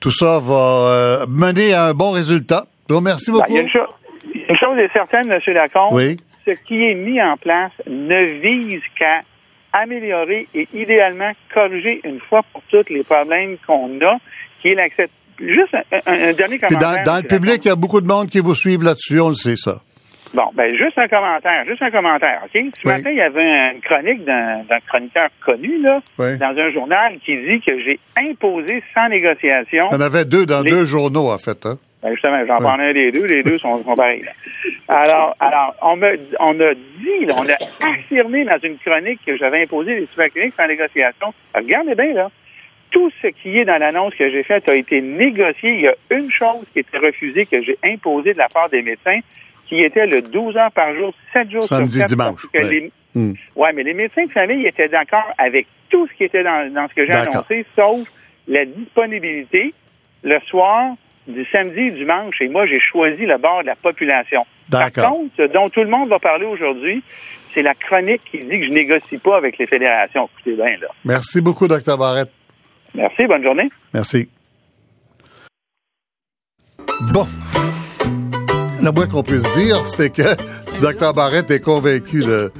tout ça va euh, mener à un bon résultat. merci ben, beaucoup. une, chose est certaine, M. Lacombe. Oui. Ce qui est mis en place ne vise qu'à améliorer et idéalement corriger une fois pour toutes les problèmes qu'on a, qui est l'accès. Juste un, dernier commentaire. Dans, dans le public, il y a beaucoup de monde qui vous suivent là-dessus, on le sait ça. Bon, ben juste un commentaire, juste un commentaire, OK? Ce matin, il y avait une chronique d'un chroniqueur connu, là, dans un journal qui dit que j'ai imposé sans négociation. Il y en avait deux dans deux journaux, en fait, hein? Ben justement, j'en un des deux, les deux sont, sont pareils. Alors, alors, on me, on a dit, on a affirmé dans une chronique que j'avais imposé des supercliniques sans négociation. regardez bien, là, tout ce qui est dans l'annonce que j'ai faite a été négocié. Il y a une chose qui était refusée que j'ai imposée de la part des médecins, qui était le 12 heures par jour, 7 jours Samedi, sur 7. dimanche. Oui, hmm. ouais, mais les médecins de famille étaient d'accord avec tout ce qui était dans, dans ce que j'ai annoncé, sauf la disponibilité le soir du samedi et dimanche. Et moi, j'ai choisi le bord de la population. Par contre, ce dont tout le monde va parler aujourd'hui, c'est la chronique qui dit que je négocie pas avec les fédérations. Écoutez bien, là. Merci beaucoup, Dr. Barrette. Merci, bonne journée. Merci. Bon le moins qu'on puisse dire, c'est que Dr. Barrett est convaincu de,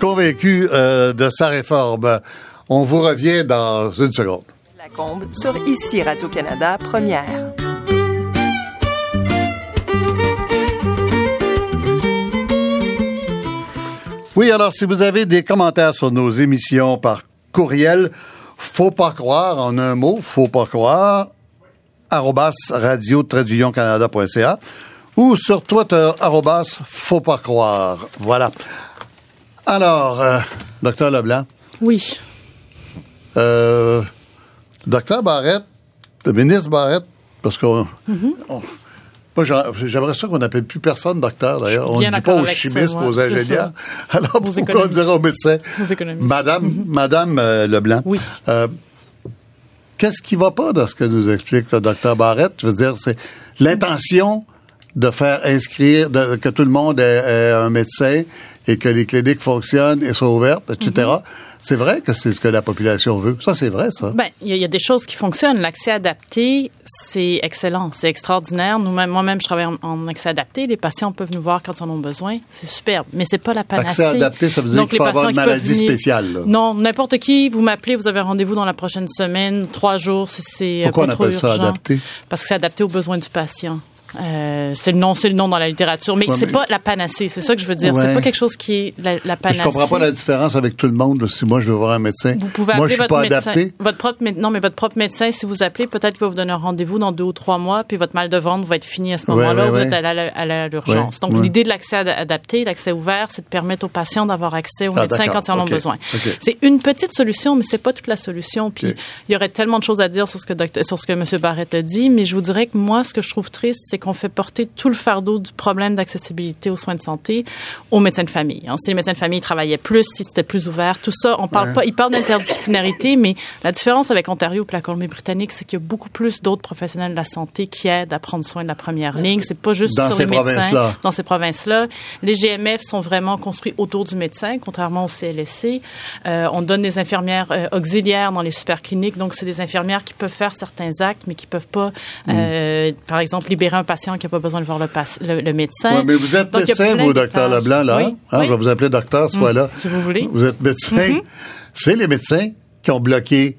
convaincu euh, de sa réforme. On vous revient dans une seconde. La combe sur Ici Radio-Canada, première. Oui, alors si vous avez des commentaires sur nos émissions par courriel, faut pas croire en un mot, faut pas croire, arrobas radio canada.ca ou sur Twitter, arrobas, faut pas croire. Voilà. Alors, euh, docteur Leblanc. Oui. Euh, docteur Barrette, le ministre Barrette, parce qu'on... Mm-hmm. Moi, j'aimerais ça qu'on n'appelle plus personne docteur, d'ailleurs. On ne dit pas aux chimistes, aux ingénieurs. Alors, pourquoi on dirait aux médecins? Madame. Madame euh, Leblanc. Oui. Euh, Qu'est-ce qui va pas dans ce que nous explique le docteur Barrette? Je veux dire, c'est l'intention de faire inscrire, que tout le monde ait, un médecin et que les cliniques fonctionnent et soient ouvertes, etc. C'est vrai que c'est ce que la population veut. Ça, c'est vrai, ça. Ben, il y, a des choses qui fonctionnent. L'accès adapté, c'est excellent, c'est extraordinaire. Nous-mêmes, moi-même, je travaille en, accès adapté. Les patients peuvent nous voir quand ils en ont besoin. C'est superbe, mais c'est pas la panacée. Accès adapté, ça veut dire qu'il faut avoir une maladie spéciale. Là. Non, n'importe qui, vous m'appelez, vous avez rendez-vous dans la prochaine semaine, trois jours, c'est Pourquoi on appelle ça adapté? Parce que c'est adapté aux besoins du patient. Euh, c'est le nom, c'est le nom dans la littérature, mais c'est pas la panacée. C'est ça que je veux dire. C'est pas quelque chose qui est la, la panacée. Je comprends pas la différence avec tout le monde. si moi je veux voir un médecin, vous pouvez moi je suis votre pas médecin, adapté. Votre propre, non, mais votre propre médecin, si vous appelez, peut-être qu'il va vous donner un rendez-vous dans deux ou trois mois, puis votre mal de ventre va être fini à ce moment-là. vous êtes à l'urgence. Donc l'idée de l'accès adapté, l'accès ouvert, c'est de permettre aux patients d'avoir accès aux ah, médecins quand ils en ont besoin. C'est une petite solution, mais c'est pas toute la solution. Puis il y aurait tellement de choses à dire sur ce que sur ce que M. Barrett a dit, mais je vous dirais que moi, ce que je trouve triste, c'est qu'on fait porter tout le fardeau du problème d'accessibilité aux soins de santé aux médecins de famille. Hein. Si les médecins de famille travaillaient plus, si c'était plus ouvert, tout ça, on parle pas, ils parlent d'interdisciplinarité, mais la différence avec Ontario et la Colombie-Britannique, c'est qu'il y a beaucoup plus d'autres professionnels de la santé qui aident à prendre soin de la première ligne. C'est pas juste dans sur les médecins. Dans ces provinces-là. Les GMF sont vraiment construits autour du médecin, contrairement au CLSC. Euh, on donne des infirmières euh, auxiliaires dans les super cliniques, donc c'est des infirmières qui peuvent faire certains actes, mais qui peuvent pas, mm. euh, par exemple, libérer un patient qui n'a pas besoin de voir le, le, médecin. mais vous êtes médecin, vous, docteur Leblanc, là. Hein? Je vais vous appeler docteur ce mm. fois-là. Si vous voulez. Vous êtes médecin. Mm-hmm. C'est les médecins qui ont bloqué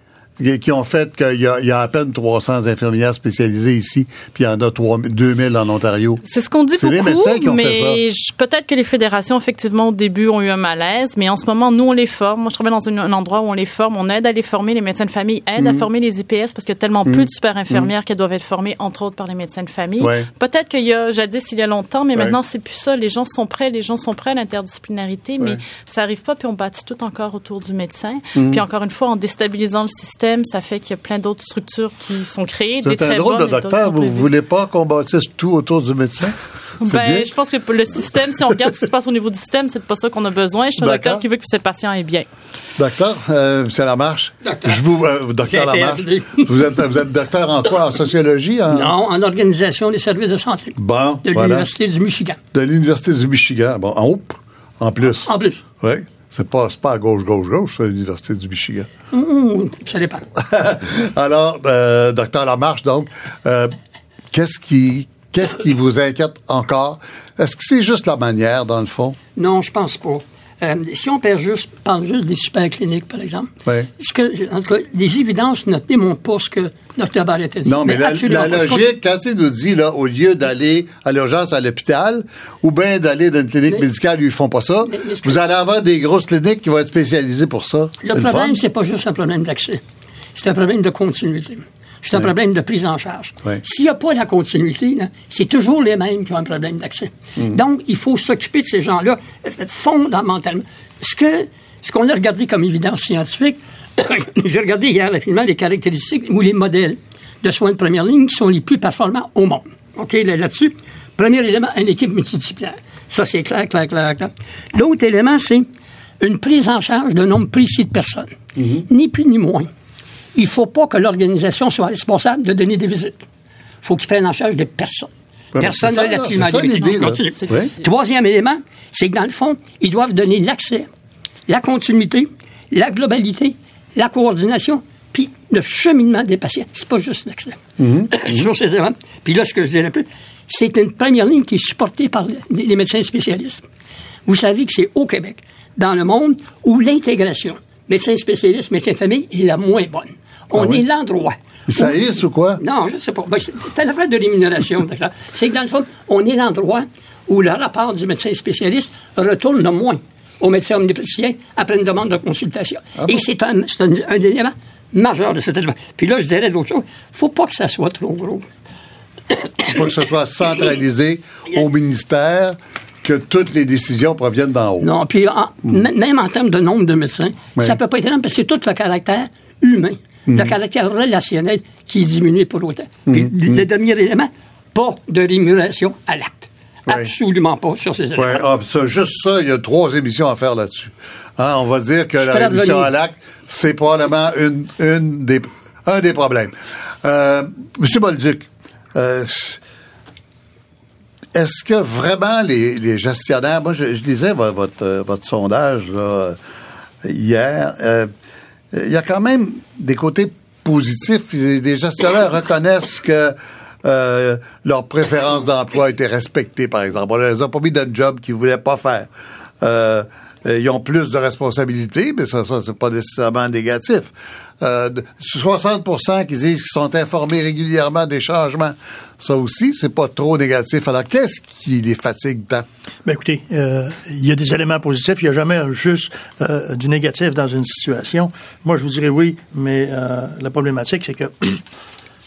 qui ont fait qu'il y, y, a à peine 300 infirmières spécialisées ici, puis il y en a 3, 2000 en Ontario. C'est ce qu'on dit beaucoup, les médecins qui ont mais fait ça. peut-être que les fédérations, effectivement, au début, ont eu un malaise, mais en ce moment, nous, on les forme. Moi, je travaille dans un, endroit où on les forme. On aide à les former. Les médecins de famille aident à Mm. former les IPS parce qu'il y a tellement plus de super infirmières qui doivent être formées, entre autres, par les médecins de famille. Ouais. Peut-être qu'il y a, jadis, il y a longtemps, mais Ouais. maintenant, c'est plus ça. Les gens sont prêts, les gens sont prêts à l'interdisciplinarité, mais ça arrive pas, puis on bâtit tout encore autour du médecin. Mm. Puis encore une fois, en déstabilisant le système, ça fait qu'il y a plein d'autres structures qui sont créées. Êtes un drôle de docteur. Vous prévues. voulez pas qu'on bâtisse tout autour du médecin? C'est Ben, bien? je pense que pour le système, si on regarde ce qui se passe au niveau du système, c'est pas ça qu'on a besoin. Je suis un docteur qui veut que ses patients aient bien. Docteur, euh, M. Lamarche, Docteur. je vous, euh, docteur Lamarche, vous êtes, vous êtes docteur en quoi? En sociologie? En... Non, en organisation des services de santé Bon, de voilà. l'Université du Michigan. De l'Université du Michigan. Bon, en haut, en plus. En plus. Oui. C'est pas, pas à gauche, gauche, gauche, c'est l'Université du Michigan. Hum, ça dépend. Alors, euh, docteur Lamarche, donc, euh, qu'est-ce qui, qu'est-ce qui vous inquiète encore? Est-ce que c'est juste la manière, dans le fond? Non, je pense pas. Euh, si on parle juste, parle juste des super cliniques, par exemple, Ouais. ce que, en tout cas, les évidences ne démontrent pas ce que Non, mais, la, logique, quand il nous dit, là, au lieu d'aller à l'urgence à l'hôpital, ou bien d'aller dans une clinique Mais- médicale où ils font pas ça, Mais- vous allez avoir des grosses cliniques qui vont être spécialisées pour ça. Le problème, c'est pas juste un problème d'accès. C'est un problème de continuité. C'est un problème de prise en charge. S'il n'y a pas la continuité, c'est toujours les mêmes qui ont un problème d'accès. Mm. Donc, il faut s'occuper de ces gens-là euh, fondamentalement. Ce que ce qu'on a regardé comme évidence scientifique, j'ai regardé hier rapidement les caractéristiques ou les modèles de soins de première ligne qui sont les plus performants au monde. OK, là- là-dessus, premier élément, une équipe multidisciplinaire. Ça, c'est clair, clair, clair, clair. L'autre élément, c'est une prise en charge d'un nombre précis de personnes. Ni plus ni moins. Il ne faut pas que l'organisation soit responsable de donner des visites. Il faut qu'ils prennent en charge des personnes. Ça, là, relativement ça. Troisième élément, c'est que dans le fond, ils doivent donner l'accès, la continuité, la globalité, la coordination, puis le cheminement des patients. C'est pas juste l'accès. Sur ces éléments. Puis là, ce que je dirais plus, c'est une première ligne qui est supportée par les médecins spécialistes. Vous savez que c'est au Québec, dans le monde, où l'intégration médecins spécialistes, médecins de famille est la moins bonne. On Ah oui? est l'endroit. Ça hisse ou quoi? non, je ne sais pas. Ben, c'est c'est une affaire de rémunération. c'est que dans le fond, on est l'endroit où le rapport du médecin spécialiste retourne le moins au médecin omnipotent après une demande de consultation. Ah Et c'est un, c'est un, un élément majeur de cet élément. Puis là, je dirais d'autres choses. faut pas que ça soit trop gros. Faut que ce soit centralisé au ministère, que toutes les décisions proviennent d'en haut. Non, puis en- m- même en termes de nombre de médecins, Oui. ça peut pas être énorme parce que c'est tout le caractère humain, le caractère relationnel qui est diminué pour autant. Puis le dernier élément, pas de rémunération à l'acte. Absolument pas sur ces éléments. Ouais, ah, ça, juste ça, il y a trois émissions à faire là-dessus. Hein, on va dire que Je la revenir. à l'acte, c'est probablement une, une des, un des problèmes. Euh, Monsieur Bolduc, euh, est-ce que vraiment les, gestionnaires, moi je, disais votre, votre sondage là, hier, euh, il y a quand même des côtés positifs. Les gestionnaires reconnaissent que euh, leur préférence d'emploi était respectée, par exemple. On les a pas mis d'un job qu'ils voulaient pas faire. Euh, ils ont plus de responsabilités, mais ça, ça c'est pas nécessairement négatif. Euh, 60% qui disent qu'ils sont informés régulièrement des changements. Ça aussi, c'est pas trop négatif. Alors, qu'est-ce qui les fatigue tant? Ben écoutez, euh, il y a des éléments positifs. Il n'y a jamais juste euh, du négatif dans une situation. Moi, je vous dirais oui, mais euh, la problématique, c'est que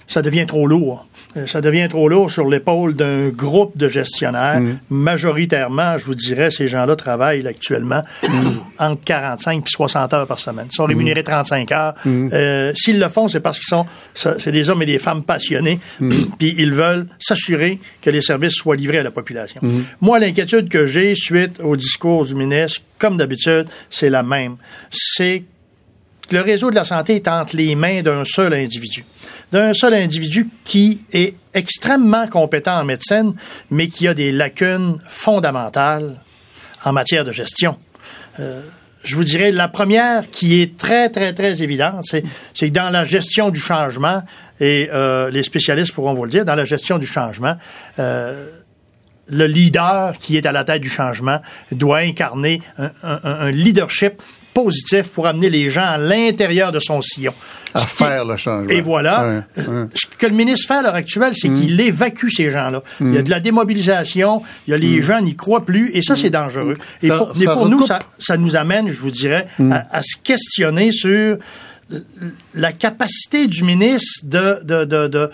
ça devient trop lourd. Euh, ça devient trop lourd sur l'épaule d'un groupe de gestionnaires. Mm. Majoritairement, je vous dirais, ces gens-là travaillent actuellement mm. entre 45 et 60 heures par semaine. Ils sont rémunérés 35 mm. heures. Euh, S'ils le font, c'est parce qu'ils sont, c'est des hommes et des femmes passionnés, puis ils veulent s'assurer que les services soient livrés à la population. Moi, l'inquiétude que j'ai suite au discours du ministre, comme d'habitude, c'est la même. C'est que le réseau de la santé est entre les mains d'un seul individu d'un seul individu qui est extrêmement compétent en médecine, mais qui a des lacunes fondamentales en matière de gestion. Euh, je vous dirais, la première qui est très, très, très évidente, c'est, que dans la gestion du changement, et euh, les spécialistes pourront vous le dire, dans la gestion du changement, euh, le leader qui est à la tête du changement doit incarner un leadership positif pour amener les gens à l'intérieur de son sillon. À faire le changement. Et voilà. Ce que le ministre fait à l'heure actuelle, c'est qu'il mm. évacue ces gens-là. Il y a mm. de la démobilisation, il y a les mm. gens n'y croient plus, et ça, c'est dangereux. Et pour, pour nous, ça, ça, nous amène, je vous dirais, à, à, se questionner sur la capacité du ministre de, de, de, de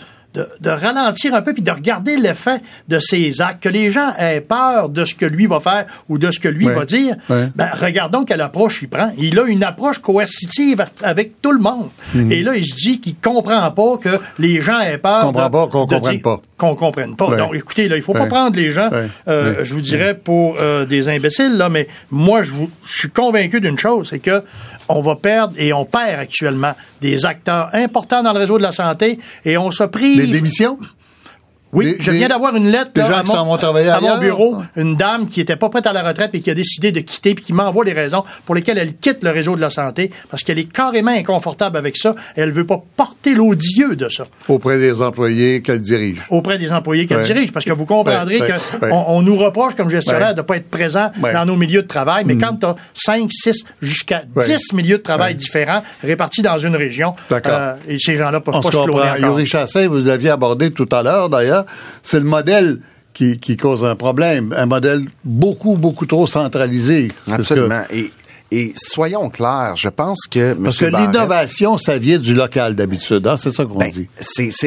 de, ralentir un peu puis de regarder l'effet de ses actes, que les gens aient peur de ce que lui va faire ou de ce que lui va dire. Ben, regardons quelle approche il prend. Il a une approche coercitive avec tout le monde. Mhm. Et là, il se dit qu'il comprend pas que les gens aient peur. Comprend pas qu'on comprenne pas. Qu'on comprenne pas. Donc, écoutez, là, il faut pas prendre les gens, euh, je vous dirais, pour euh, des imbéciles, là, mais moi, je, je suis convaincu d'une chose, c'est que on va perdre et on perd actuellement des acteurs importants dans le réseau de la santé et on se prive. Les démissions? Oui, je viens d'avoir une lettre à, mon, bureau, une dame qui était pas prête à la retraite et qui a décidé de quitter puis qui m'envoie les raisons pour lesquelles elle quitte le réseau de la santé parce qu'elle est carrément inconfortable avec ça et elle veut pas porter l'odieux de ça. Auprès des employés qu'elle dirige. Auprès des employés qu'elle dirige parce que vous comprendrez qu'on on nous reproche comme gestionnaire de pas être présent dans nos milieux de travail mais mm. quand tu as 5, 6 jusqu'à 10 milieux de travail différents répartis dans une région euh, et ces gens-là peuvent pas se cloner Yuri Chassin, vous aviez abordé tout à l'heure d'ailleurs c'est le modèle qui, cause un problème, un modèle beaucoup, beaucoup trop centralisé. Absolument. Et, soyons clairs, je pense que... Parce que l'innovation, ça vient du local d'habitude, hein, c'est ça qu'on ben, dit.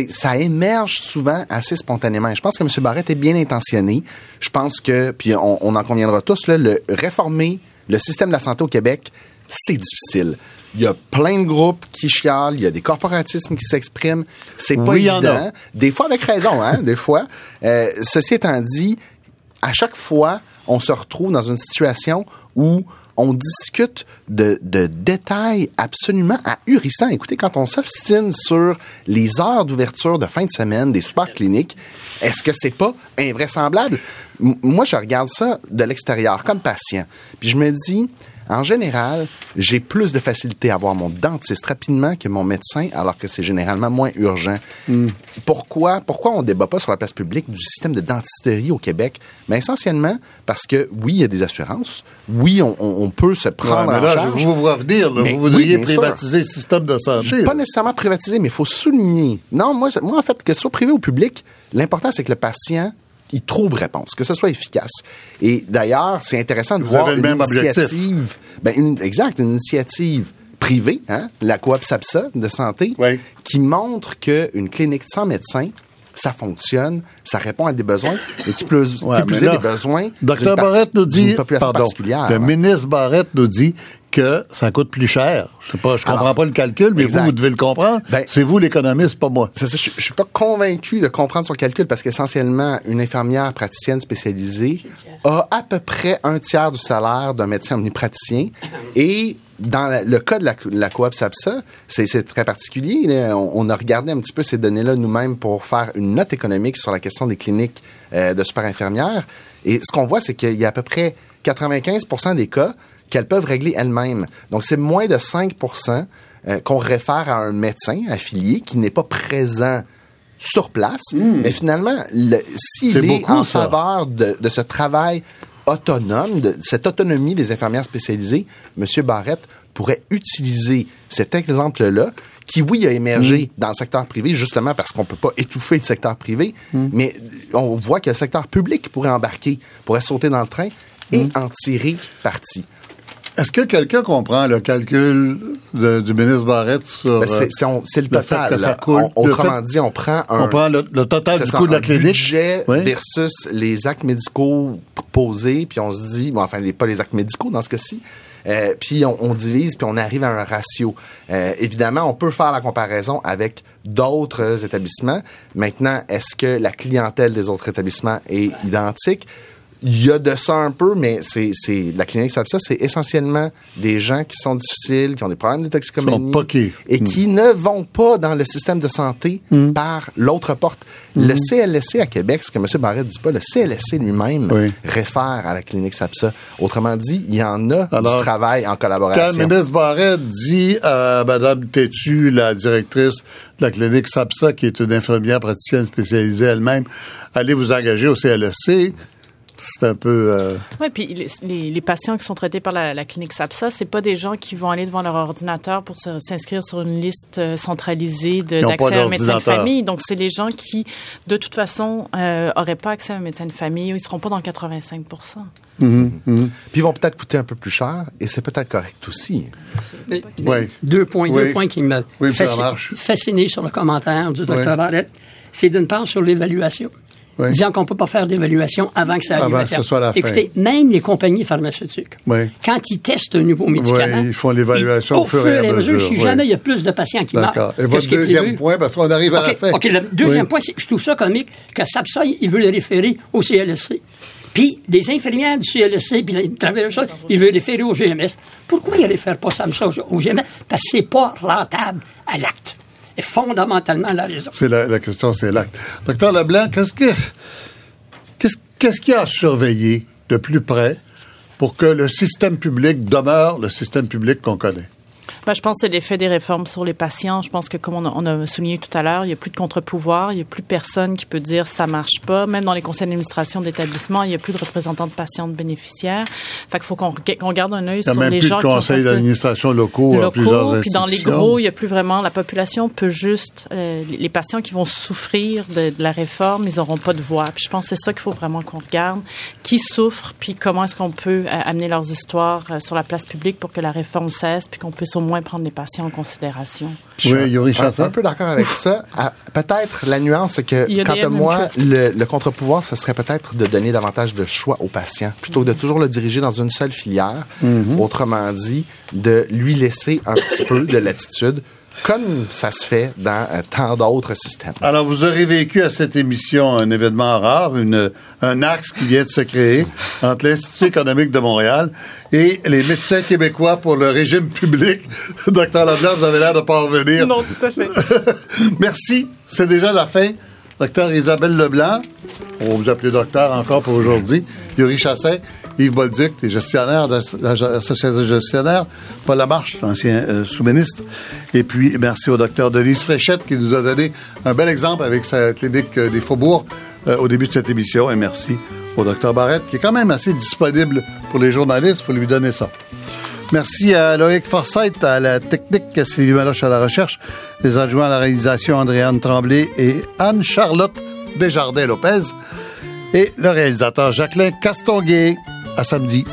Ça émerge souvent assez spontanément. Je pense que M. Barrett est bien intentionné. Je pense que, puis on, en conviendra tous, là, le réformer le système de la santé au Québec, c'est difficile. Il y a plein de groupes qui chialent, il y a des corporatismes qui s'expriment. C'est pas évident. Des fois avec raison, hein, des fois. Euh, ceci étant dit, à chaque fois, on se retrouve dans une situation où on discute de, de détails absolument ahurissants. Écoutez, quand on s'obstine sur les heures d'ouverture de fin de semaine des super cliniques, est-ce que c'est pas invraisemblable? moi, je regarde ça de l'extérieur comme patient. Puis je me dis, en général, j'ai plus de facilité à voir mon dentiste rapidement que mon médecin, alors que c'est généralement moins urgent. Hmm. Pourquoi, pourquoi on débat pas sur la place publique du système de dentisterie au Québec? Mais ben, essentiellement parce que, oui, il y a des assurances. Oui, on, peut se prendre en charge. Vous vous revenir, vous voudriez privatiser le système de santé. Pas nécessairement privatiser, mais il faut souligner. Non, moi, moi, en fait, que ce soit privé ou public, l'important, c'est que le patient il trouve réponse, que ce soit efficace. Et d'ailleurs, c'est intéressant de voir une initiative, ben une, exact, une initiative privée, hein, la Coop SAPSA de santé, qui montre qu'une clinique sans médecin, ça fonctionne, ça répond à des besoins, et qui plus, ouais, plus des besoins. Docteur Barrette nous dit, pardon, le ministre Barrette nous dit que ça coûte plus cher. Je sais pas, je comprends pas le calcul, mais vous, vous devez le comprendre. Ben, c'est vous l'économiste, pas moi. je, je, suis pas convaincu de comprendre son calcul parce qu'essentiellement, une infirmière praticienne spécialisée a à peu près un tiers du salaire d'un médecin omnipraticien et dans le cas de la, la coop SAPSA, c'est très particulier. On, a regardé un petit peu ces données-là nous-mêmes pour faire une note économique sur la question des cliniques euh, de super infirmières. Et ce qu'on voit, c'est qu'il y a à peu près 95% des cas qu'elles peuvent régler elles-mêmes. Donc, c'est moins de 5% euh, qu'on réfère à un médecin affilié qui n'est pas présent sur place. Hmm. Mais finalement, s'il est, en faveur de, de, ce travail autonome, de cette autonomie des infirmières spécialisées, M. Barrette pourrait utiliser cet exemple-là, qui, oui, a émergé mm. dans le secteur privé, justement parce qu'on peut pas étouffer le secteur privé, mm. mais on voit que le secteur public pourrait embarquer, pourrait sauter dans le train et en tirer parti. Est-ce que quelqu'un comprend le calcul du ministre Barrett sur... Ben, c'est, le total. autrement dit, on prend un... On prend le, total du coût de la clinique? budget versus les actes médicaux posés, puis on se dit... Bon, enfin, pas les actes médicaux dans ce cas-ci, euh, puis on, divise, puis on arrive à un ratio. Euh, évidemment, on peut faire la comparaison avec d'autres établissements. Maintenant, est-ce que la clientèle des autres établissements est identique? Il y a de ça un peu, mais c'est, c'est la clinique ça, c'est essentiellement des gens qui sont difficiles, qui ont des problèmes de toxicomanie et qui hmm. ne vont pas dans le système de santé hmm. par l'autre porte. Le hmm. CLSC à Québec, ce que M. Barrett dit pas, le CLSC lui-même réfère à la clinique SAPSA. Autrement dit, il y en a du travail en collaboration. Quand le ministre Barrett dit à Mme Tétu, la directrice de la clinique SAPSA, qui est une infirmière praticienne spécialisée elle-même, allez vous engager au CLSC, c'est un peu. Euh... Oui, puis les, les, patients qui sont traités par la, la clinique SAPSA, c'est pas des gens qui vont aller devant leur ordinateur pour s'inscrire sur une liste euh, centralisée d'accès à un médecin de famille. Donc, c'est les gens qui, de toute façon, euh, auraient pas accès à un médecin de famille. Ils seront pas dans 85 mm-hmm, mm-hmm. Puis ils vont peut-être coûter un peu plus cher, et c'est peut-être correct aussi. Deux points, deux points qui me oui, fasciné sur le commentaire du Dr. Barrett. C'est d'une part sur l'évaluation disant qu'on ne peut pas faire d'évaluation avant que ça arrive avant que ce soit la fin. Écoutez, même les compagnies pharmaceutiques, quand ils testent un nouveau médicament, ils font l'évaluation au fur et à mesure. Si jamais il y a plus de patients qui meurent. D'accord. Et votre deuxième point, parce qu'on arrive à la fin. OK, le deuxième point, c'est je trouve ça comique que SAPSA, il veut les référer au CLSC. Puis, des infirmières du CLSC, puis les travailleurs, ils veulent les référer au GMF. Pourquoi ils ne réfèrent pas ça au GMF? Parce que c'est pas rentable à l'acte fondamentalement la raison. C'est la, question, c'est l'acte. Docteur Leblanc, qu'est-ce que qu'est-ce qu'est-ce qu'il y a à surveiller de plus près pour que le système public demeure le système public qu'on connaît? Ben, je pense que c'est l'effet des réformes sur les patients. Je pense que, comme on a, souligné tout à l'heure, il n'y a plus de contre-pouvoir, il n'y a plus personne qui peut dire ça marche pas. Même dans les conseils d'administration d'établissements, il n'y a plus de représentants de patients de bénéficiaires. Fait qu'il faut qu'on garde un œil sur les gens qui ont conseils d'administration locaux, locaux plusieurs Puis dans les gros, il n'y a plus vraiment. La population peut juste. Euh, les patients qui vont souffrir de, la réforme, ils n'auront pas de voix. Puis je pense que c'est ça qu'il faut vraiment qu'on regarde. Qui souffre, puis comment est-ce qu'on peut euh, amener leurs histoires euh, sur la place publique pour que la réforme cesse, puis qu'on puisse au moins prendre les patients en considération. Oui, Yuri Chassin. Un peu d'accord avec ça. Ah, peut-être la nuance, c'est que quant à moi, le, contre-pouvoir, ce serait peut-être de donner davantage de choix aux patients plutôt que de toujours le diriger dans une seule filière. Mm-hmm. Autrement dit, de lui laisser un petit peu de latitude comme ça se fait dans euh, tant d'autres systèmes. Alors, vous aurez vécu à cette émission un événement rare, une, un axe qui vient de se créer entre l'Institut économique de Montréal et les médecins québécois pour le régime public. Docteur Leblanc, vous avez l'air de pas revenir. Non, tout à fait. Merci. C'est déjà la fin. Docteur Isabelle Leblanc, on vous appeler docteur encore pour aujourd'hui. Yuri Chassin, Yves Bolduc, des gestionnaires de l'association de gestionnaires, Paul Lamarche, ancien euh, sous-ministre. Et puis, merci au docteur Denise Fréchette qui nous a donné un bel exemple avec sa clinique euh, des Faubourgs euh, au début de cette émission. Et merci au docteur Barrette qui est quand même assez disponible pour les journalistes. Il faut lui donner ça. Merci à Loïc Forsyth, à la technique, Sylvie Maloche à la recherche, les adjoints à la réalisation Andréane Tremblay et Anne-Charlotte Desjardins-Lopez et le réalisateur Jacqueline Castonguay. À samedi.